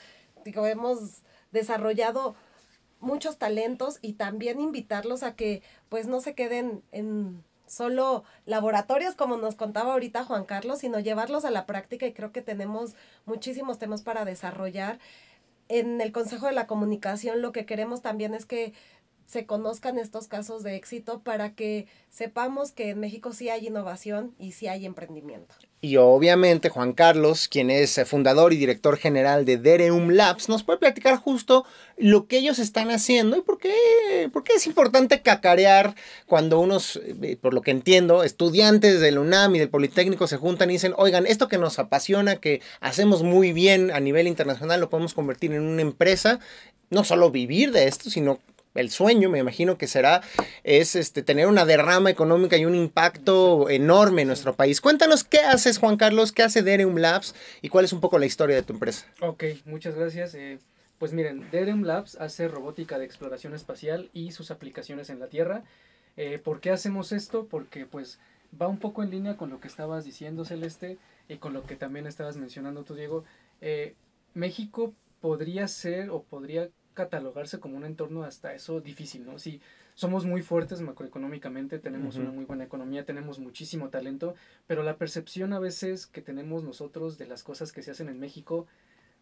Digo, hemos desarrollado muchos talentos y también invitarlos a que pues no se queden en solo laboratorios como nos contaba ahorita Juan Carlos, sino llevarlos a la práctica y creo que tenemos muchísimos temas para desarrollar. En el Consejo de la Comunicación lo que queremos también es que se conozcan estos casos de éxito para que sepamos que en México sí hay innovación y sí hay emprendimiento. Y obviamente Juan Carlos, quien es eh, fundador y director general de Dereum Labs, nos puede platicar justo lo que ellos están haciendo y por qué, por qué es importante cacarear cuando unos, eh, por lo que entiendo, estudiantes del UNAM y del Politécnico se juntan y dicen, oigan, esto que nos apasiona, que hacemos muy bien a nivel internacional, lo podemos convertir en una empresa, no solo vivir de esto, sino el sueño, me imagino que será, es este, tener una derrama económica y un impacto enorme en nuestro país. Cuéntanos qué haces, Juan Carlos, qué hace Dereum Labs y cuál es un poco la historia de tu empresa. Ok, muchas gracias. Eh, pues miren, Dereum Labs hace robótica de exploración espacial y sus aplicaciones en la Tierra. Eh, ¿Por qué hacemos esto? Porque pues va un poco en línea con lo que estabas diciendo, Celeste, y con lo que también estabas mencionando tú, Diego. Eh, México podría ser o podría catalogarse como un entorno hasta eso difícil, ¿no? Si somos muy fuertes macroeconómicamente, tenemos una muy buena economía, tenemos muchísimo talento, pero la percepción a veces que tenemos nosotros de las cosas que se hacen en México,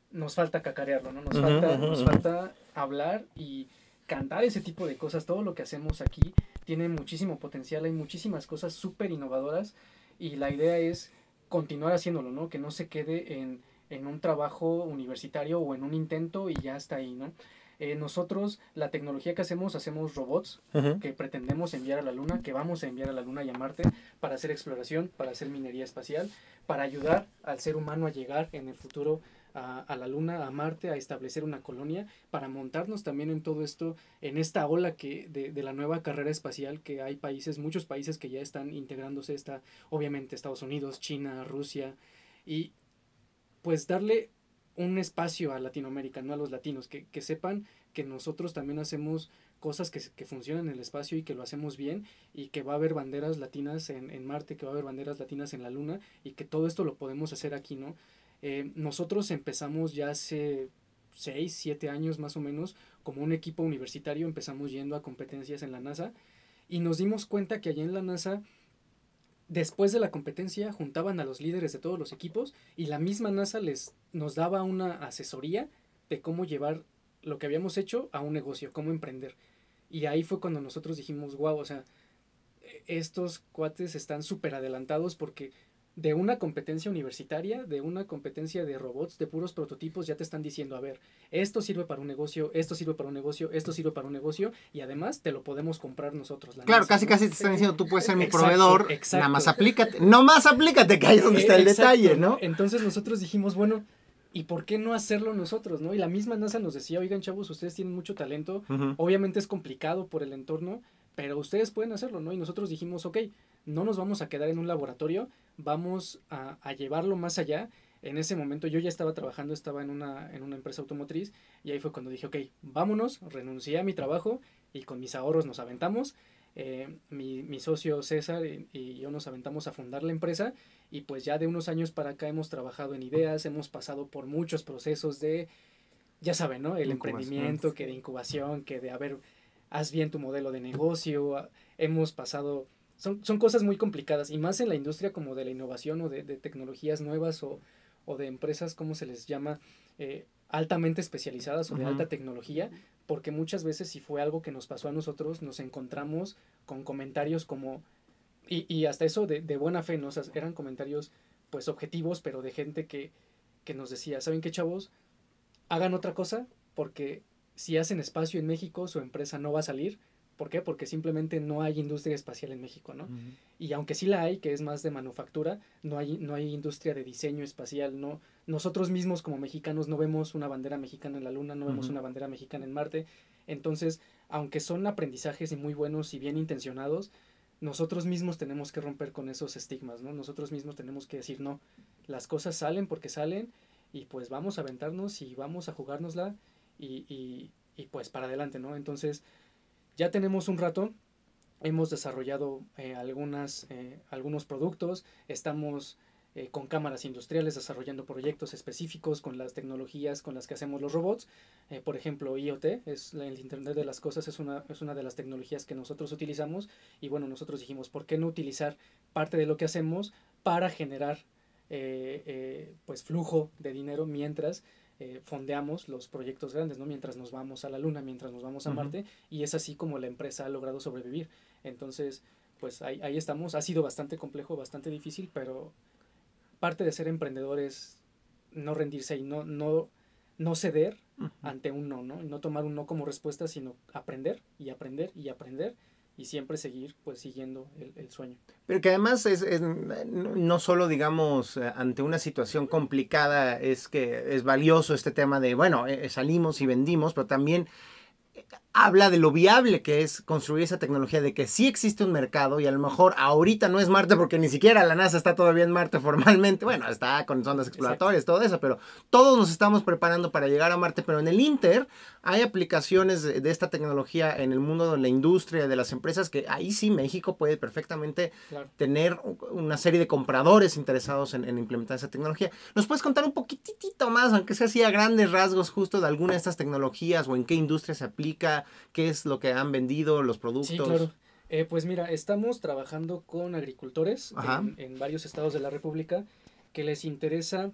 nos falta cacarearlo, ¿no? Nos, falta, nos falta hablar y cantar ese tipo de cosas. Todo lo que hacemos aquí tiene muchísimo potencial, hay muchísimas cosas súper innovadoras y la idea es continuar haciéndolo, ¿no? Que no se quede en, en un trabajo universitario o en un intento y ya está ahí, ¿no? Eh, nosotros, la tecnología que hacemos, hacemos robots que pretendemos enviar a la Luna, que vamos a enviar a la Luna y a Marte para hacer exploración, para hacer minería espacial, para ayudar al ser humano a llegar en el futuro a, a, la Luna, a Marte, a establecer una colonia, para montarnos también en todo esto, en esta ola que de, de, la nueva carrera espacial, que hay países, muchos países que ya están integrándose, está obviamente Estados Unidos, China, Rusia, y pues darle un espacio a Latinoamérica, no a los latinos, que, que sepan que nosotros también hacemos cosas que, que, funcionan en el espacio y que lo hacemos bien y que va a haber banderas latinas en, en, Marte, que va a haber banderas latinas en la Luna y que todo esto lo podemos hacer aquí, ¿no? Eh, nosotros empezamos ya hace 6, 7 años más o menos como un equipo universitario, empezamos yendo a competencias en la NASA y nos dimos cuenta que allá en la NASA después de la competencia juntaban a los líderes de todos los equipos y la misma NASA les nos daba una asesoría de cómo llevar lo que habíamos hecho a un negocio, cómo emprender. Y ahí fue cuando nosotros dijimos, wow, o sea, estos cuates están súper adelantados porque de una competencia universitaria, de una competencia de robots, de puros prototipos, ya te están diciendo, a ver, esto sirve para un negocio, esto sirve para un negocio, esto sirve para un negocio, y además te lo podemos comprar nosotros. La claro, NASA, casi ¿no? casi te están diciendo, tú puedes ser mi exacto, proveedor, exacto. nada más aplícate, no más aplícate, que ahí es donde está el exacto, detalle, ¿no? Entonces nosotros dijimos, bueno, ¿y por qué no hacerlo nosotros, no? Y la misma NASA nos decía, oigan, chavos, ustedes tienen mucho talento, uh -huh. obviamente es complicado por el entorno, pero ustedes pueden hacerlo, ¿no? Y nosotros dijimos, ok, no nos vamos a quedar en un laboratorio, vamos a, a, llevarlo más allá. En ese momento yo ya estaba trabajando, estaba en una, en una empresa automotriz y ahí fue cuando dije, ok, vámonos, renuncié a mi trabajo y con mis ahorros nos aventamos. Eh, mi, mi, socio César y, y, yo nos aventamos a fundar la empresa y pues ya de unos años para acá hemos trabajado en ideas, hemos pasado por muchos procesos de, ya saben, ¿no? El emprendimiento, que de incubación, que de, a ver, haz bien tu modelo de negocio, hemos pasado son, son cosas muy complicadas y más en la industria como de la innovación o de, de tecnologías nuevas o, o de empresas, ¿cómo se les llama? Eh, altamente especializadas o de alta tecnología, porque muchas veces si fue algo que nos pasó a nosotros, nos encontramos con comentarios como, y, y hasta eso de, de buena fe, ¿no? O sea, eran comentarios pues objetivos, pero de gente que, que nos decía, ¿saben qué chavos? Hagan otra cosa, porque si hacen espacio en México, su empresa no va a salir. ¿Por qué? Porque simplemente no hay industria espacial en México, ¿no? Y aunque sí la hay, que es más de manufactura, no hay, no hay industria de diseño espacial, no, nosotros mismos como mexicanos no vemos una bandera mexicana en la luna, no vemos una bandera mexicana en Marte. Entonces, aunque son aprendizajes y muy buenos y bien intencionados, nosotros mismos tenemos que romper con esos estigmas, ¿no? Nosotros mismos tenemos que decir, no, las cosas salen porque salen y pues vamos a aventarnos y vamos a jugárnosla y, y, y pues para adelante, ¿no? Entonces, ya tenemos un rato, hemos desarrollado eh, algunas, eh, algunos productos, estamos eh, con cámaras industriales desarrollando proyectos específicos con las tecnologías con las que hacemos los robots. Por ejemplo, IoT, es el Internet de las Cosas, es una, es una de las tecnologías que nosotros utilizamos y bueno, nosotros dijimos, ¿por qué no utilizar parte de lo que hacemos para generar pues flujo de dinero mientras eh, fondeamos los proyectos grandes, ¿no? Mientras nos vamos a la Luna, mientras nos vamos a. Marte, y es así como la empresa ha logrado sobrevivir. Entonces, pues ahí, ahí estamos. Ha sido bastante complejo, bastante difícil, pero parte de ser emprendedor es no rendirse y no, no, no ceder ante un no, ¿no? Y no tomar un no como respuesta, sino aprender y aprender y aprender y siempre seguir, pues, siguiendo el, el sueño. Pero que además es, es no solo, digamos, eh, ante una situación complicada, es que es valioso este tema de, bueno, eh, salimos y vendimos, pero también eh, habla de lo viable que es construir esa tecnología, de que sí existe un mercado y a lo mejor ahorita no es Marte porque ni siquiera la NASA está todavía en Marte formalmente, bueno, está con sondas exploratorias, todo eso, pero todos nos estamos preparando para llegar a Marte, pero en el Inter hay aplicaciones de, de esta tecnología en el mundo de la industria, de las empresas, que ahí sí México puede perfectamente Claro. tener una serie de compradores interesados en, en implementar esa tecnología. ¿Nos puedes contar un poquitito más, aunque sea así a grandes rasgos, justo de alguna de estas tecnologías o en qué industria se aplica, qué es lo que han vendido, los productos? Sí, claro. Eh, pues mira, estamos trabajando con agricultores en varios estados de la República que les interesa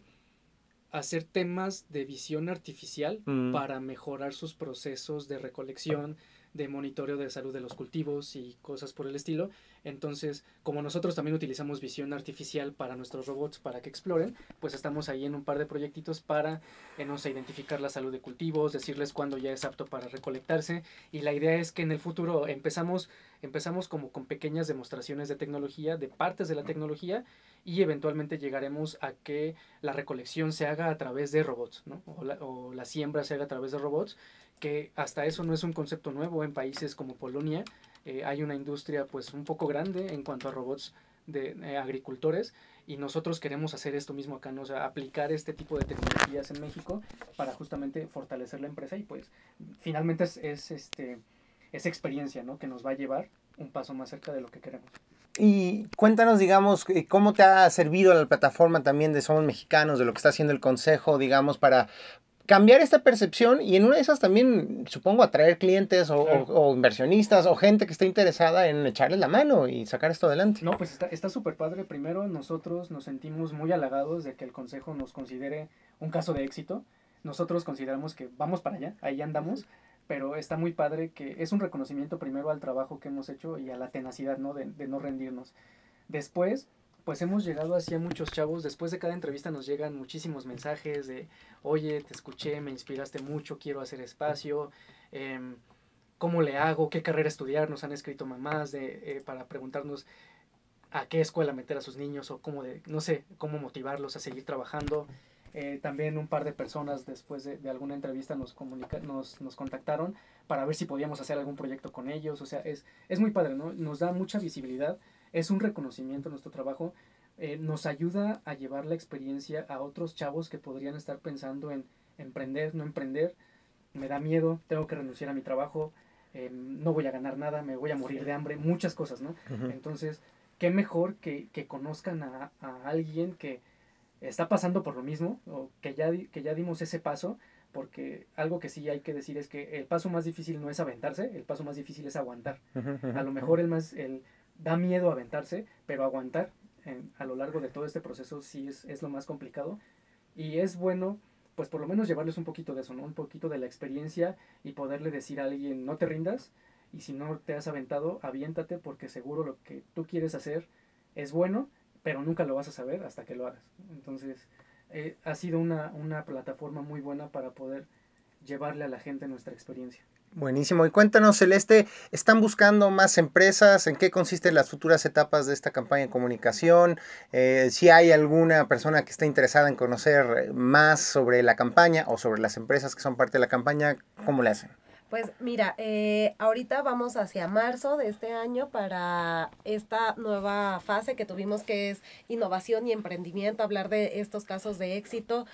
hacer temas de visión artificial Mm. para mejorar sus procesos de recolección, de monitoreo de salud de los cultivos y cosas por el estilo. Entonces, como nosotros también utilizamos visión artificial para nuestros robots para que exploren, pues estamos ahí en un par de proyectitos para, eh, no sé, identificar la salud de cultivos, decirles cuándo ya es apto para recolectarse. Y la idea es que en el futuro empezamos, empezamos como con pequeñas demostraciones de tecnología, de partes de la tecnología, y eventualmente llegaremos a que la recolección se haga a través de robots. O la, o la siembra se haga a través de robots, que hasta eso no es un concepto nuevo en países como Polonia. eh, hay una industria pues un poco grande en cuanto a robots de eh, agricultores y nosotros queremos hacer esto mismo acá, ¿no? o sea, aplicar este tipo de tecnologías en México para justamente fortalecer la empresa y pues finalmente es, es, este, esa experiencia, ¿no? Que nos va a llevar un paso más cerca de lo que queremos. Y cuéntanos, digamos, eh, cómo te ha servido la plataforma también de Somos Mexicanos, de lo que está haciendo el Consejo, digamos, para cambiar esta percepción y en una de esas también, supongo, atraer clientes o, Claro. o- o inversionistas o gente que esté interesada en echarles la mano y sacar esto adelante. No, pues está está súper padre. Primero, nosotros nos sentimos muy halagados de que el Consejo nos considere un caso de éxito. Nosotros consideramos que vamos para allá, ahí andamos, pero está muy padre que es un reconocimiento primero al trabajo que hemos hecho y a la tenacidad, ¿no? De, de no rendirnos. Después, pues hemos llegado así a muchos chavos. Después de cada entrevista nos llegan muchísimos mensajes de, oye, te escuché, me inspiraste mucho, quiero hacer espacio. em, ¿Cómo le hago? ¿Qué carrera estudiar? Nos han escrito mamás de, eh, para preguntarnos a qué escuela meter a sus niños o cómo de, no sé, cómo motivarlos a seguir trabajando. Eh, también un par de personas después de, alguna entrevista nos, comunica, nos, nos contactaron para ver si podíamos hacer algún proyecto con ellos. O sea, es, es muy padre, ¿no? Nos da mucha visibilidad, es un reconocimiento a nuestro trabajo, eh, nos ayuda a llevar la experiencia a otros chavos que podrían estar pensando en emprender, no emprender. Me da miedo, tengo que renunciar a mi trabajo, eh, no voy a ganar nada, me voy a morir de hambre, muchas cosas, ¿no? Entonces, qué mejor que, que conozcan a, a alguien que está pasando por lo mismo, o que ya, que ya dimos ese paso, porque algo que sí hay que decir es que el paso más difícil no es aventarse, el paso más difícil es aguantar. A lo mejor el más, el, da miedo aventarse, pero aguantar en- a lo largo de todo este proceso sí es, es lo más complicado. Y es bueno, pues por lo menos llevarles un poquito de eso, ¿no? Un poquito de la experiencia y poderle decir a alguien, no te rindas, y si no te has aventado, aviéntate porque seguro lo que tú quieres hacer es bueno, pero nunca lo vas a saber hasta que lo hagas. Entonces, eh, ha sido una, una plataforma muy buena para poder llevarle a la gente nuestra experiencia. Buenísimo. Y cuéntanos, Celeste, ¿están buscando más empresas? ¿En qué consisten las futuras etapas de esta campaña de comunicación? Eh, si hay alguna persona que esté interesada en conocer más sobre la campaña o sobre las empresas que son parte de la campaña, ¿cómo le hacen? Pues mira, eh, ahorita vamos hacia marzo de este año para esta nueva fase que tuvimos que es innovación y emprendimiento, hablar de estos casos de éxito.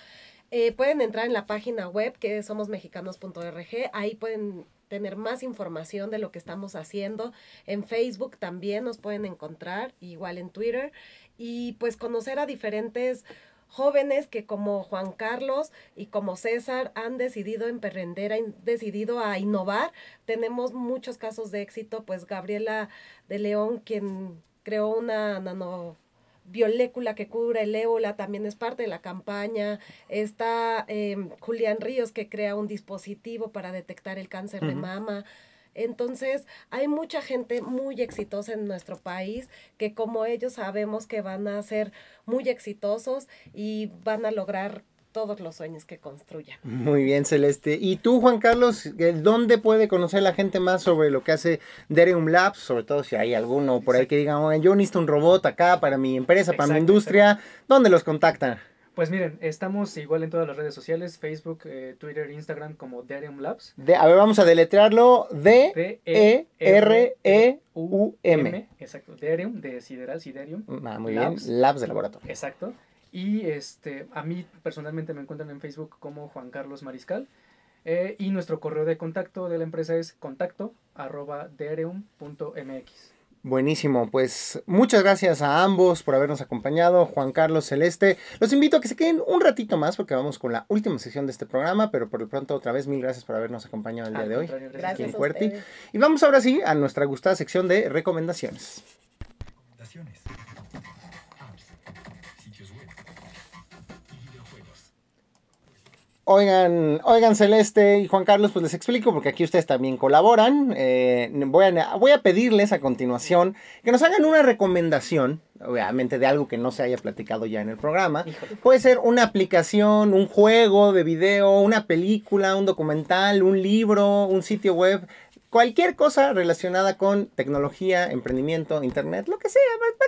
Eh, pueden entrar en la página web que es somosmexicanos.org, ahí pueden tener más información de lo que estamos haciendo. En Facebook también nos pueden encontrar, igual en Twitter, y pues conocer a diferentes jóvenes que como Juan Carlos y como César han decidido emprender, han decidido a innovar. Tenemos muchos casos de éxito, pues Gabriela de León, quien creó una nano biolécula que cura el ébola también es parte de la campaña. Está em, Julián Ríos que crea un dispositivo para detectar el cáncer de mama. Entonces, hay mucha gente muy exitosa en nuestro país que como ellos sabemos que van a ser muy exitosos y van a lograr todos los sueños que construyan. Muy bien, Celeste. ¿Y tú, Juan Carlos, dónde puede conocer la gente más sobre lo que hace Derium Labs? Sobre todo si hay alguno por ahí que diga, yo necesito un robot acá para mi empresa, para mi industria. ¿Dónde los contactan? Pues miren, estamos igual en todas las redes sociales, Facebook, eh, Twitter, Instagram como Derium Labs. De, a ver, vamos a deletrearlo. D-E-R-E-U-M. Exacto, Derium, de Sideral, Siderium. Ah, muy bien, Labs de laboratorio. Exacto. Y este, a mí personalmente me encuentran en Facebook como Juan Carlos Mariscal. Eh, y nuestro correo de contacto de la empresa es contacto arroba mx. Buenísimo, pues muchas gracias a ambos por habernos acompañado, Juan Carlos Celeste. Los invito a que se queden un ratito más porque vamos con la última sesión de este programa, pero por lo pronto otra vez mil gracias por habernos acompañado el día de hoy. Gracias. Y vamos ahora sí a nuestra gustada sección de recomendaciones. Recomendaciones. Oigan, oigan Celeste y Juan Carlos, pues les explico porque aquí ustedes también colaboran. Eh, voy, a, voy a pedirles a continuación que nos hagan una recomendación, obviamente de algo que no se haya platicado ya en el programa. Puede ser una aplicación, un juego de video, una película, un documental, un libro, un sitio web, cualquier cosa relacionada con tecnología, emprendimiento, internet, lo que sea,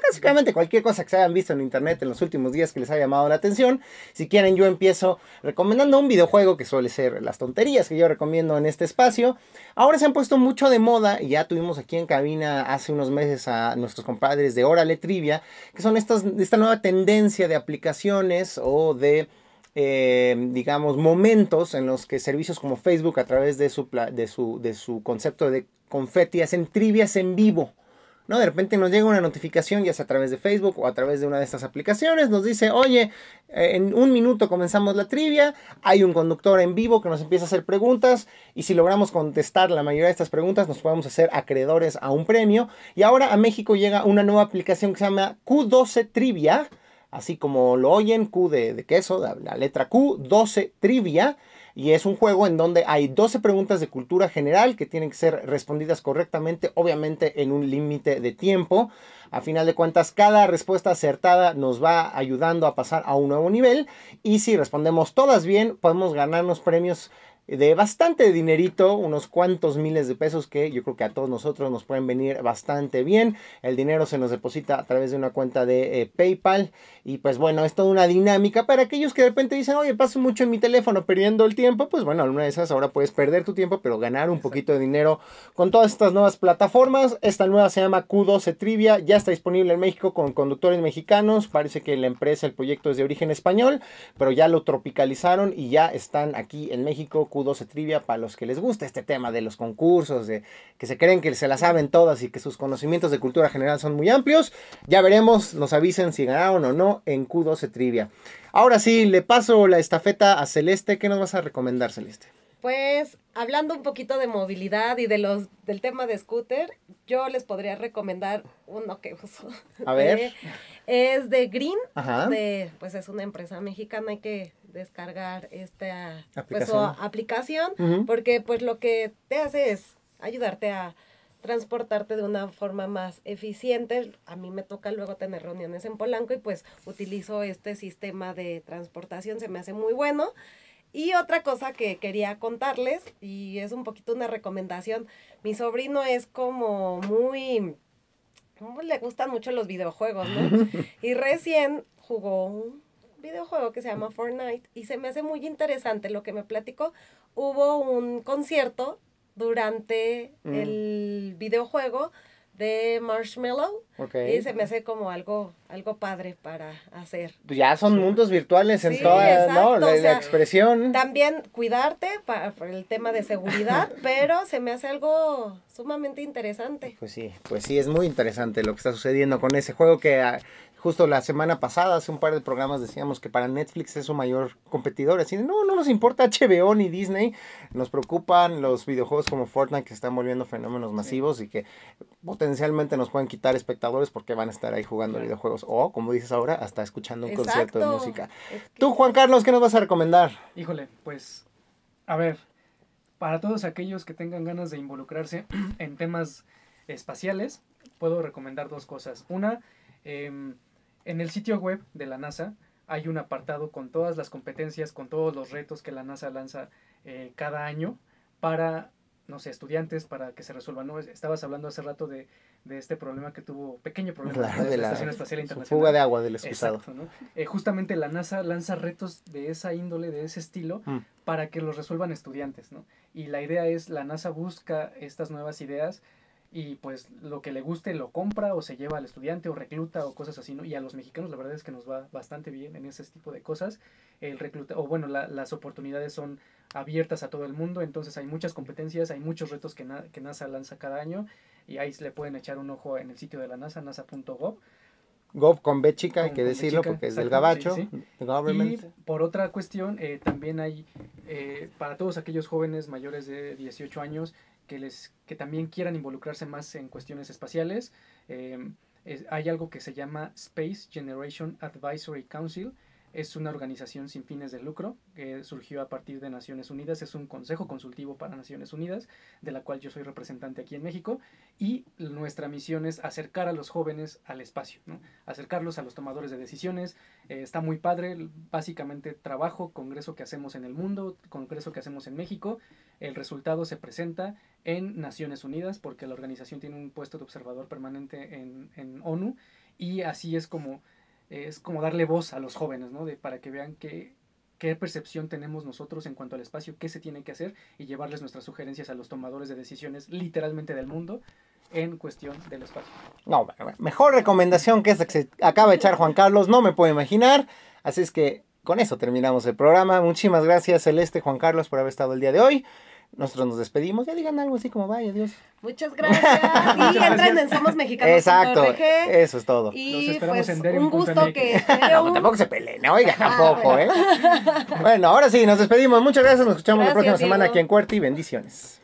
básicamente cualquier cosa que se hayan visto en internet en los últimos días que les haya llamado la atención. Si quieren, yo empiezo recomendando un videojuego que suele ser las tonterías que yo recomiendo en este espacio. Ahora se han puesto mucho de moda y ya tuvimos aquí en cabina hace unos meses a nuestros compadres de Órale Trivia, que son estas, esta nueva tendencia de aplicaciones o de eh, digamos, momentos en los que servicios como Facebook a través de su, de su, de su concepto de confeti hacen trivias en vivo. ¿no? De repente nos llega una notificación, ya sea a través de Facebook o a través de una de estas aplicaciones, nos dice, oye, eh, en un minuto comenzamos la trivia, hay un conductor en vivo que nos empieza a hacer preguntas y si logramos contestar la mayoría de estas preguntas nos podemos hacer acreedores a un premio. Y ahora a México llega una nueva aplicación que se llama Q12 Trivia, así como lo oyen, Q de, queso, la letra Q, 12 trivia. Y es un juego en donde hay 12 preguntas de cultura general que tienen que ser respondidas correctamente, obviamente en un límite de tiempo. A final de cuentas, cada respuesta acertada nos va ayudando a pasar a un nuevo nivel. Y si respondemos todas bien, podemos ganarnos premios de bastante dinerito, unos cuantos miles de pesos que yo creo que a todos nosotros nos pueden venir bastante bien. El dinero se nos deposita a través de una cuenta de eh, PayPal y pues bueno, es toda una dinámica para aquellos que de repente dicen, oye, paso mucho en mi teléfono perdiendo el tiempo, pues bueno, alguna de esas ahora puedes perder tu tiempo, pero ganar un poquito de dinero con todas estas nuevas plataformas. Esta nueva se llama Q12 Trivia, ya está disponible en México con conductores mexicanos, parece que la empresa, el proyecto es de origen español, pero ya lo tropicalizaron y ya están aquí en México Q12 Trivia para los que les gusta este tema de los concursos, de que se creen que se la saben todas y que sus conocimientos de cultura general son muy amplios. Ya veremos, nos avisen si ganaron o no en Q12 Trivia. Ahora sí, le paso la estafeta a Celeste. ¿Qué nos vas a recomendar, Celeste? Pues hablando un poquito de movilidad y de los del tema de scooter, yo les podría recomendar uno que uso. A ver. es de Green, de pues es una empresa mexicana y que descargar esta pues, Aplicación. aplicación porque pues lo que te hace es ayudarte a transportarte de una forma más eficiente. A mí me toca luego tener reuniones en Polanco y pues utilizo este sistema de transportación, se me hace muy bueno. Y otra cosa que quería contarles, y es un poquito una recomendación, mi sobrino es como muy, como le gustan mucho los videojuegos, ¿no? y recién jugó un videojuego que se llama Fortnite y se me hace muy interesante lo que me platicó. Hubo un concierto durante Mm. el videojuego de Marshmallow y se me hace como algo, algo padre para hacer. Pues ya son mundos virtuales en Sí, toda, ¿no? La, o la sea, expresión. También cuidarte para, el tema de seguridad, pero se me hace algo sumamente interesante. Pues sí, pues sí, es muy interesante lo que está sucediendo con ese juego que ah, justo la semana pasada, hace un par de programas decíamos que para Netflix es su mayor competidor. Así, de, no, no nos importa HBO ni Disney, nos preocupan los videojuegos como Fortnite que se están volviendo fenómenos masivos y que potencialmente nos pueden quitar espectadores porque van a estar ahí jugando Claro. videojuegos o, como dices ahora, hasta escuchando un concierto de música. Es que- Tú, Juan Carlos, ¿qué nos vas a recomendar? Híjole, pues, a ver, para todos aquellos que tengan ganas de involucrarse en temas espaciales, puedo recomendar dos cosas. Una, em, en el sitio web de la NASA hay un apartado con todas las competencias, con todos los retos que la NASA lanza eh, cada año para, no sé, estudiantes, para que se resuelvan. ¿no? Estabas hablando hace rato de, de este problema que tuvo, pequeño problema de la Estación Espacial Internacional. fuga de agua del excusado. Exacto, ¿no? Eh, justamente la NASA lanza retos de esa índole, de ese estilo, Mm. para que los resuelvan estudiantes, ¿no? Y la idea es, la NASA busca estas nuevas ideas y pues lo que le guste lo compra o se lleva al estudiante o recluta o cosas así, ¿no? Y a los mexicanos la verdad es que nos va bastante bien en ese tipo de cosas. El recluta, o bueno, la- las oportunidades son abiertas a todo el mundo, entonces hay muchas competencias, hay muchos retos que, na- que NASA lanza cada año y ahí le pueden echar un ojo en el sitio de la NASA, nasa.gov. Gov con B chica, hay que decirlo, chica, porque es del gabacho, sí, the Y por otra cuestión, eh, también hay eh, para todos aquellos jóvenes mayores de 18 años que, les, que también quieran involucrarse más en cuestiones espaciales, eh, es- hay algo que se llama Space Generation Advisory Council. Es una organización sin fines de lucro que surgió a partir de Naciones Unidas. Es un consejo consultivo para Naciones Unidas, de la cual yo soy representante aquí en México. Y nuestra misión es acercar a los jóvenes al espacio, ¿no? acercarlos a los tomadores de decisiones, eh, está muy padre, básicamente trabajo, congreso que hacemos en el mundo, congreso que hacemos en México. El resultado se presenta en Naciones Unidas porque la organización tiene un puesto de observador permanente en, en ONU y así es como, es como darle voz a los jóvenes, ¿no? De, para que vean qué, qué percepción tenemos nosotros en cuanto al espacio, qué se tiene que hacer y llevarles nuestras sugerencias a los tomadores de decisiones literalmente del mundo en cuestión del espacio. No, mejor recomendación que esta que se acaba de echar Juan Carlos, no me puedo imaginar. Así es que con eso terminamos el programa. Muchísimas gracias, Celeste, Juan Carlos, por haber estado el día de hoy. Nosotros nos despedimos. Ya digan algo así como vaya, adiós. Muchas gracias. Y entren en Somos Mexicanos. Exacto, eso es todo. Y pues un gusto que No, un- tampoco se peleen, oiga, tampoco, bueno. ¿eh? Bueno, ahora sí, nos despedimos. Muchas gracias, nos escuchamos la próxima semana aquí en Cuerti. Bendiciones.